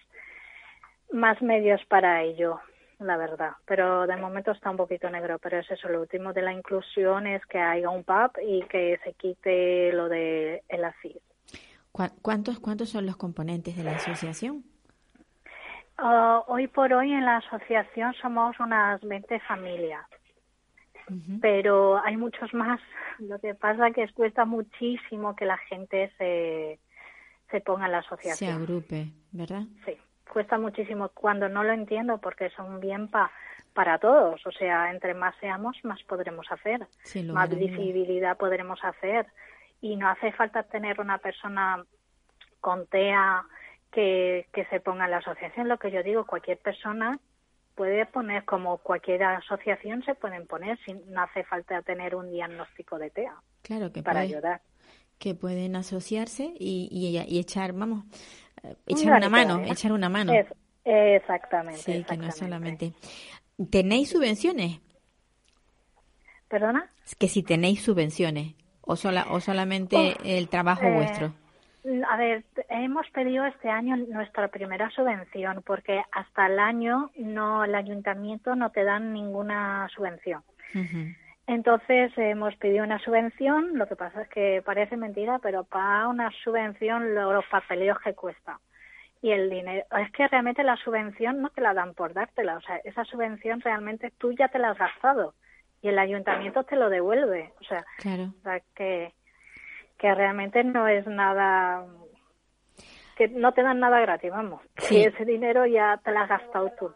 H: más medios para ello, la verdad, pero de momento está un poquito negro, pero es eso, lo último de la inclusión es que haya un PAP y que se quite lo de el ACIS.
E: ¿Cuántos, ¿Cuántos son los componentes de la asociación?
H: Ah, hoy por hoy en la asociación somos unas 20 familias pero hay muchos más. Lo que pasa es que cuesta muchísimo que la gente se, se ponga en la asociación.
E: Se agrupe, ¿verdad?
H: Sí, cuesta muchísimo cuando no lo entiendo porque es un bien pa, para todos. O sea, entre más seamos, más podremos hacer, más visibilidad podremos hacer. Y no hace falta tener una persona con TEA que, que se ponga en la asociación. Lo que yo digo, cualquier persona puede poner, como cualquier asociación se pueden poner, sin, no hace falta tener un diagnóstico de TEA
E: claro que
H: para
E: puede,
H: ayudar.
E: Que pueden asociarse y, y, echar, vamos, eh, echar una mano, echar una mano.
H: exactamente.
E: Sí, que no solamente. ¿Tenéis subvenciones?
H: ¿Perdona?
E: Que si tenéis subvenciones o, sola, o solamente el trabajo
H: eh,
E: vuestro.
H: A ver, hemos pedido este año nuestra primera subvención porque hasta el año no el ayuntamiento no te dan ninguna subvención. Entonces hemos pedido una subvención, lo que pasa es que parece mentira, pero para una subvención los papeleos que cuesta. Y el dinero, es que realmente la subvención no te la dan por dártela, o sea, esa subvención realmente tú ya te la has gastado y el ayuntamiento te lo devuelve, o sea, o sea que que realmente no es nada que no te dan nada gratis, vamos. Sí. ese dinero ya te lo has gastado tú,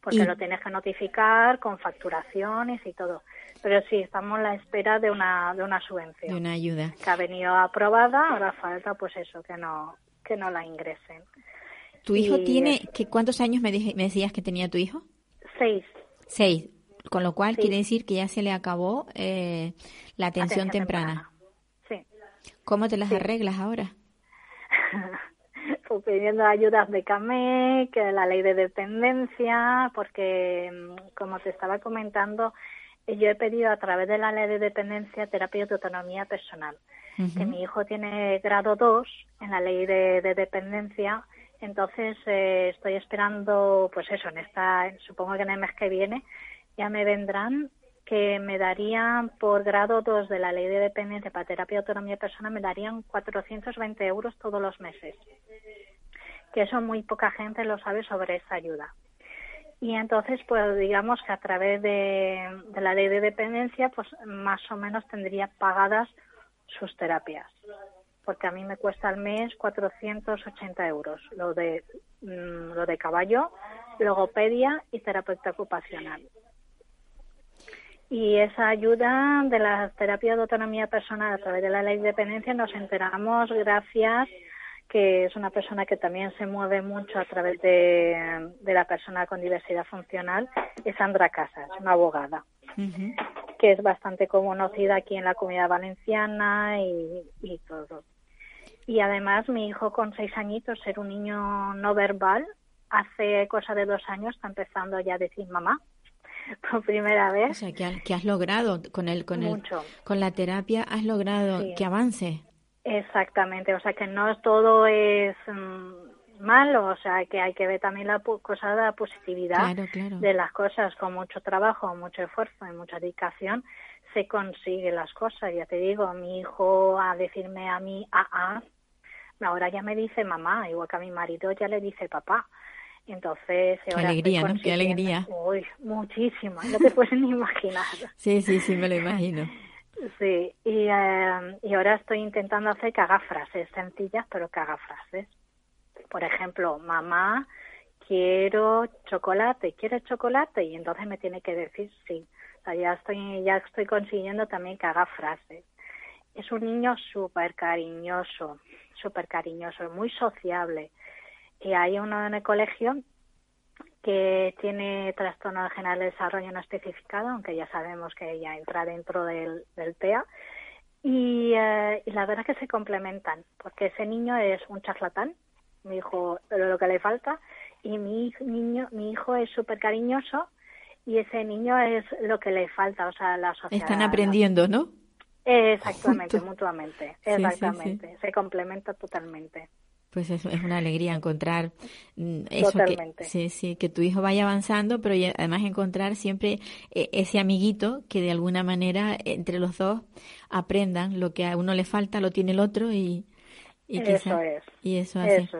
H: porque lo tienes que notificar con facturaciones y todo. Pero sí, estamos a la espera de una, de una subvención.
E: De una ayuda.
H: Que ha venido aprobada, ahora falta pues eso, que no, que no la ingresen.
E: ¿Tu hijo tiene, que, cuántos años me, me, decías que tenía tu hijo?
H: Seis.
E: Seis, con lo cual quiere decir que ya se le acabó eh, la atención, temprana. ¿Cómo te las arreglas ahora?
H: pues pidiendo ayudas de CAME, que la ley de dependencia, porque mm, como te estaba comentando, yo he pedido a través de la ley de dependencia terapia de autonomía personal. Que mi hijo tiene grado 2 en la ley de, dependencia, entonces eh, estoy esperando, pues eso, en esta, supongo que en el mes que viene ya me vendrán que me darían por grado 2 de la ley de dependencia para terapia de autonomía personal, me darían 420 euros todos los meses. Que eso muy poca gente lo sabe sobre esa ayuda. Y entonces, pues digamos que a través de, la ley de dependencia, pues más o menos tendría pagadas sus terapias. Porque a mí me cuesta al mes 480 euros, lo de, mm, lo de caballo, logopedia y terapeuta ocupacional. Y esa ayuda de la terapia de autonomía personal a través de la ley de dependencia nos enteramos gracias que es una persona que también se mueve mucho a través de, la persona con diversidad funcional, es Sandra Casas, una abogada, que es bastante conocida aquí en la comunidad valenciana y, todo. Y además mi hijo con seis añitos, ser un niño no verbal, hace cosa de dos años está empezando ya a decir mamá por primera vez. O
E: sea, que, has logrado con el, con el, con la terapia, has logrado que avance.
H: Exactamente, o sea que no todo es mm, malo, o sea que hay que ver también la cosa de la positividad de las cosas, con mucho trabajo, mucho esfuerzo y mucha dedicación se consigue las cosas. Ya te digo, mi hijo a decirme a mí, ah, ah, ahora ya me dice mamá, igual que a mi marido ya le dice papá. Entonces,
E: Qué alegría, ¿no? Qué alegría.
H: Uy, muchísimo, no te puedes ni imaginar.
E: Sí, sí, sí, me lo imagino.
H: Sí, y, eh, y ahora estoy intentando hacer que haga frases sencillas, pero que haga frases. Por ejemplo, mamá, quiero chocolate, ¿quieres chocolate? Y entonces me tiene que decir sí. O sea, ya estoy, ya estoy consiguiendo también que haga frases. Es un niño súper cariñoso, súper cariñoso, muy sociable. Y hay uno en el colegio que tiene trastorno general de desarrollo no especificado, aunque ya sabemos que ella entra dentro del, TEA. Y, eh, y, la verdad es que se complementan, porque ese niño es un charlatán, mi hijo, lo que le falta, y mi, niño, mi hijo es súper cariñoso y ese niño es lo que le falta, o sea, la sociedad.
E: Están aprendiendo, ¿no?
H: Exactamente, mutuamente, exactamente, se complementa totalmente.
E: Pues es, es una alegría encontrar mm, eso que, sí, sí, que tu hijo vaya avanzando, pero además encontrar siempre eh, ese amiguito que de alguna manera entre los dos aprendan lo que a uno le falta, lo tiene el otro y,
H: y eso es.
E: Y eso, es.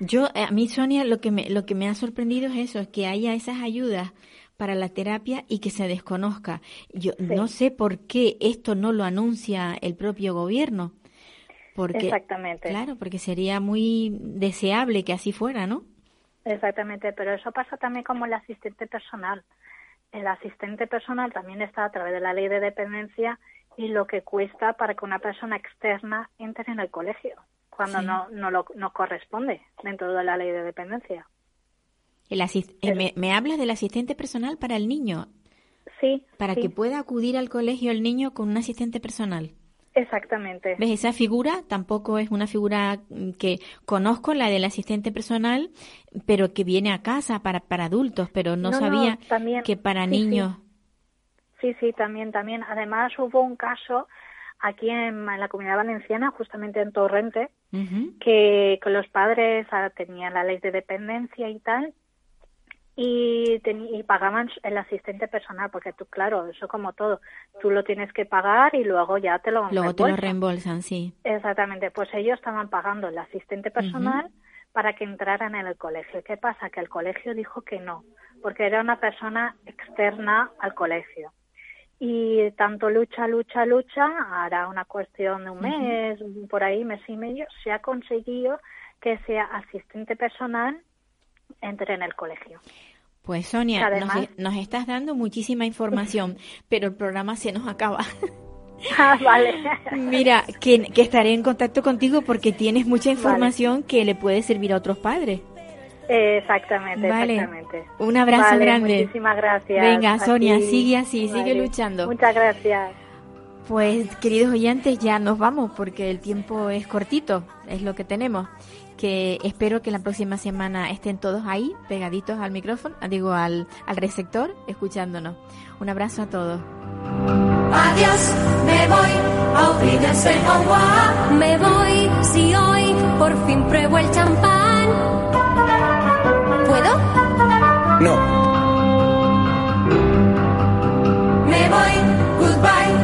E: Yo, a mí, Sonia, lo que, me, lo que me ha sorprendido es eso, es que haya esas ayudas para la terapia y que se desconozca. Yo no sé por qué esto no lo anuncia el propio gobierno. Porque,
H: Exactamente.
E: Claro, porque sería muy deseable que así fuera, ¿no?
H: Exactamente, pero eso pasa también como el asistente personal. El asistente personal también está a través de la ley de dependencia y lo que cuesta para que una persona externa entre en el colegio, cuando no, no, lo, no corresponde dentro de la ley de dependencia.
E: El eh, me, me, hablas del asistente personal para el niño.
H: Sí.
E: Para que pueda acudir al colegio el niño con un asistente personal.
H: Exactamente.
E: ¿Ves? Esa figura tampoco es una figura mm, que conozco, la del asistente personal, pero que viene a casa para, para adultos, pero no, sabía que para niños.
H: Sí. sí. también, también. Además hubo un caso aquí en, la comunidad valenciana, justamente en Torrente, que, que los padres ah, tenían la ley de dependencia y tal, y, y pagaban el asistente personal, porque tú, claro, eso como todo, tú lo tienes que pagar y luego ya te lo
E: Luego te lo reembolsan, sí.
H: Exactamente, pues ellos estaban pagando el asistente personal para que entraran en el colegio. ¿Qué pasa? Que el colegio dijo que no, porque era una persona externa al colegio. Y tanto lucha, lucha, lucha, hará una cuestión de un mes, por ahí, mes y medio, se ha conseguido que sea asistente personal entre en el colegio.
E: Pues Sonia, nos, estás dando muchísima información, pero el programa se nos acaba.
H: Ah, vale.
E: Mira, que, estaré en contacto contigo porque tienes mucha información que le puede servir a otros padres.
H: Exactamente, exactamente.
E: Un abrazo grande.
H: Muchísimas gracias.
E: Venga, Sonia, sigue así, sigue luchando.
H: Muchas gracias.
E: Pues queridos oyentes, ya nos vamos porque el tiempo es cortito, es lo que tenemos. Que espero que la próxima semana estén todos ahí, pegaditos al micrófono, digo al, al receptor, escuchándonos. Un abrazo a todos.
C: Adiós, me voy, no Me voy, si hoy por fin pruebo el champán. ¿Puedo?
D: No,
C: Me voy, goodbye,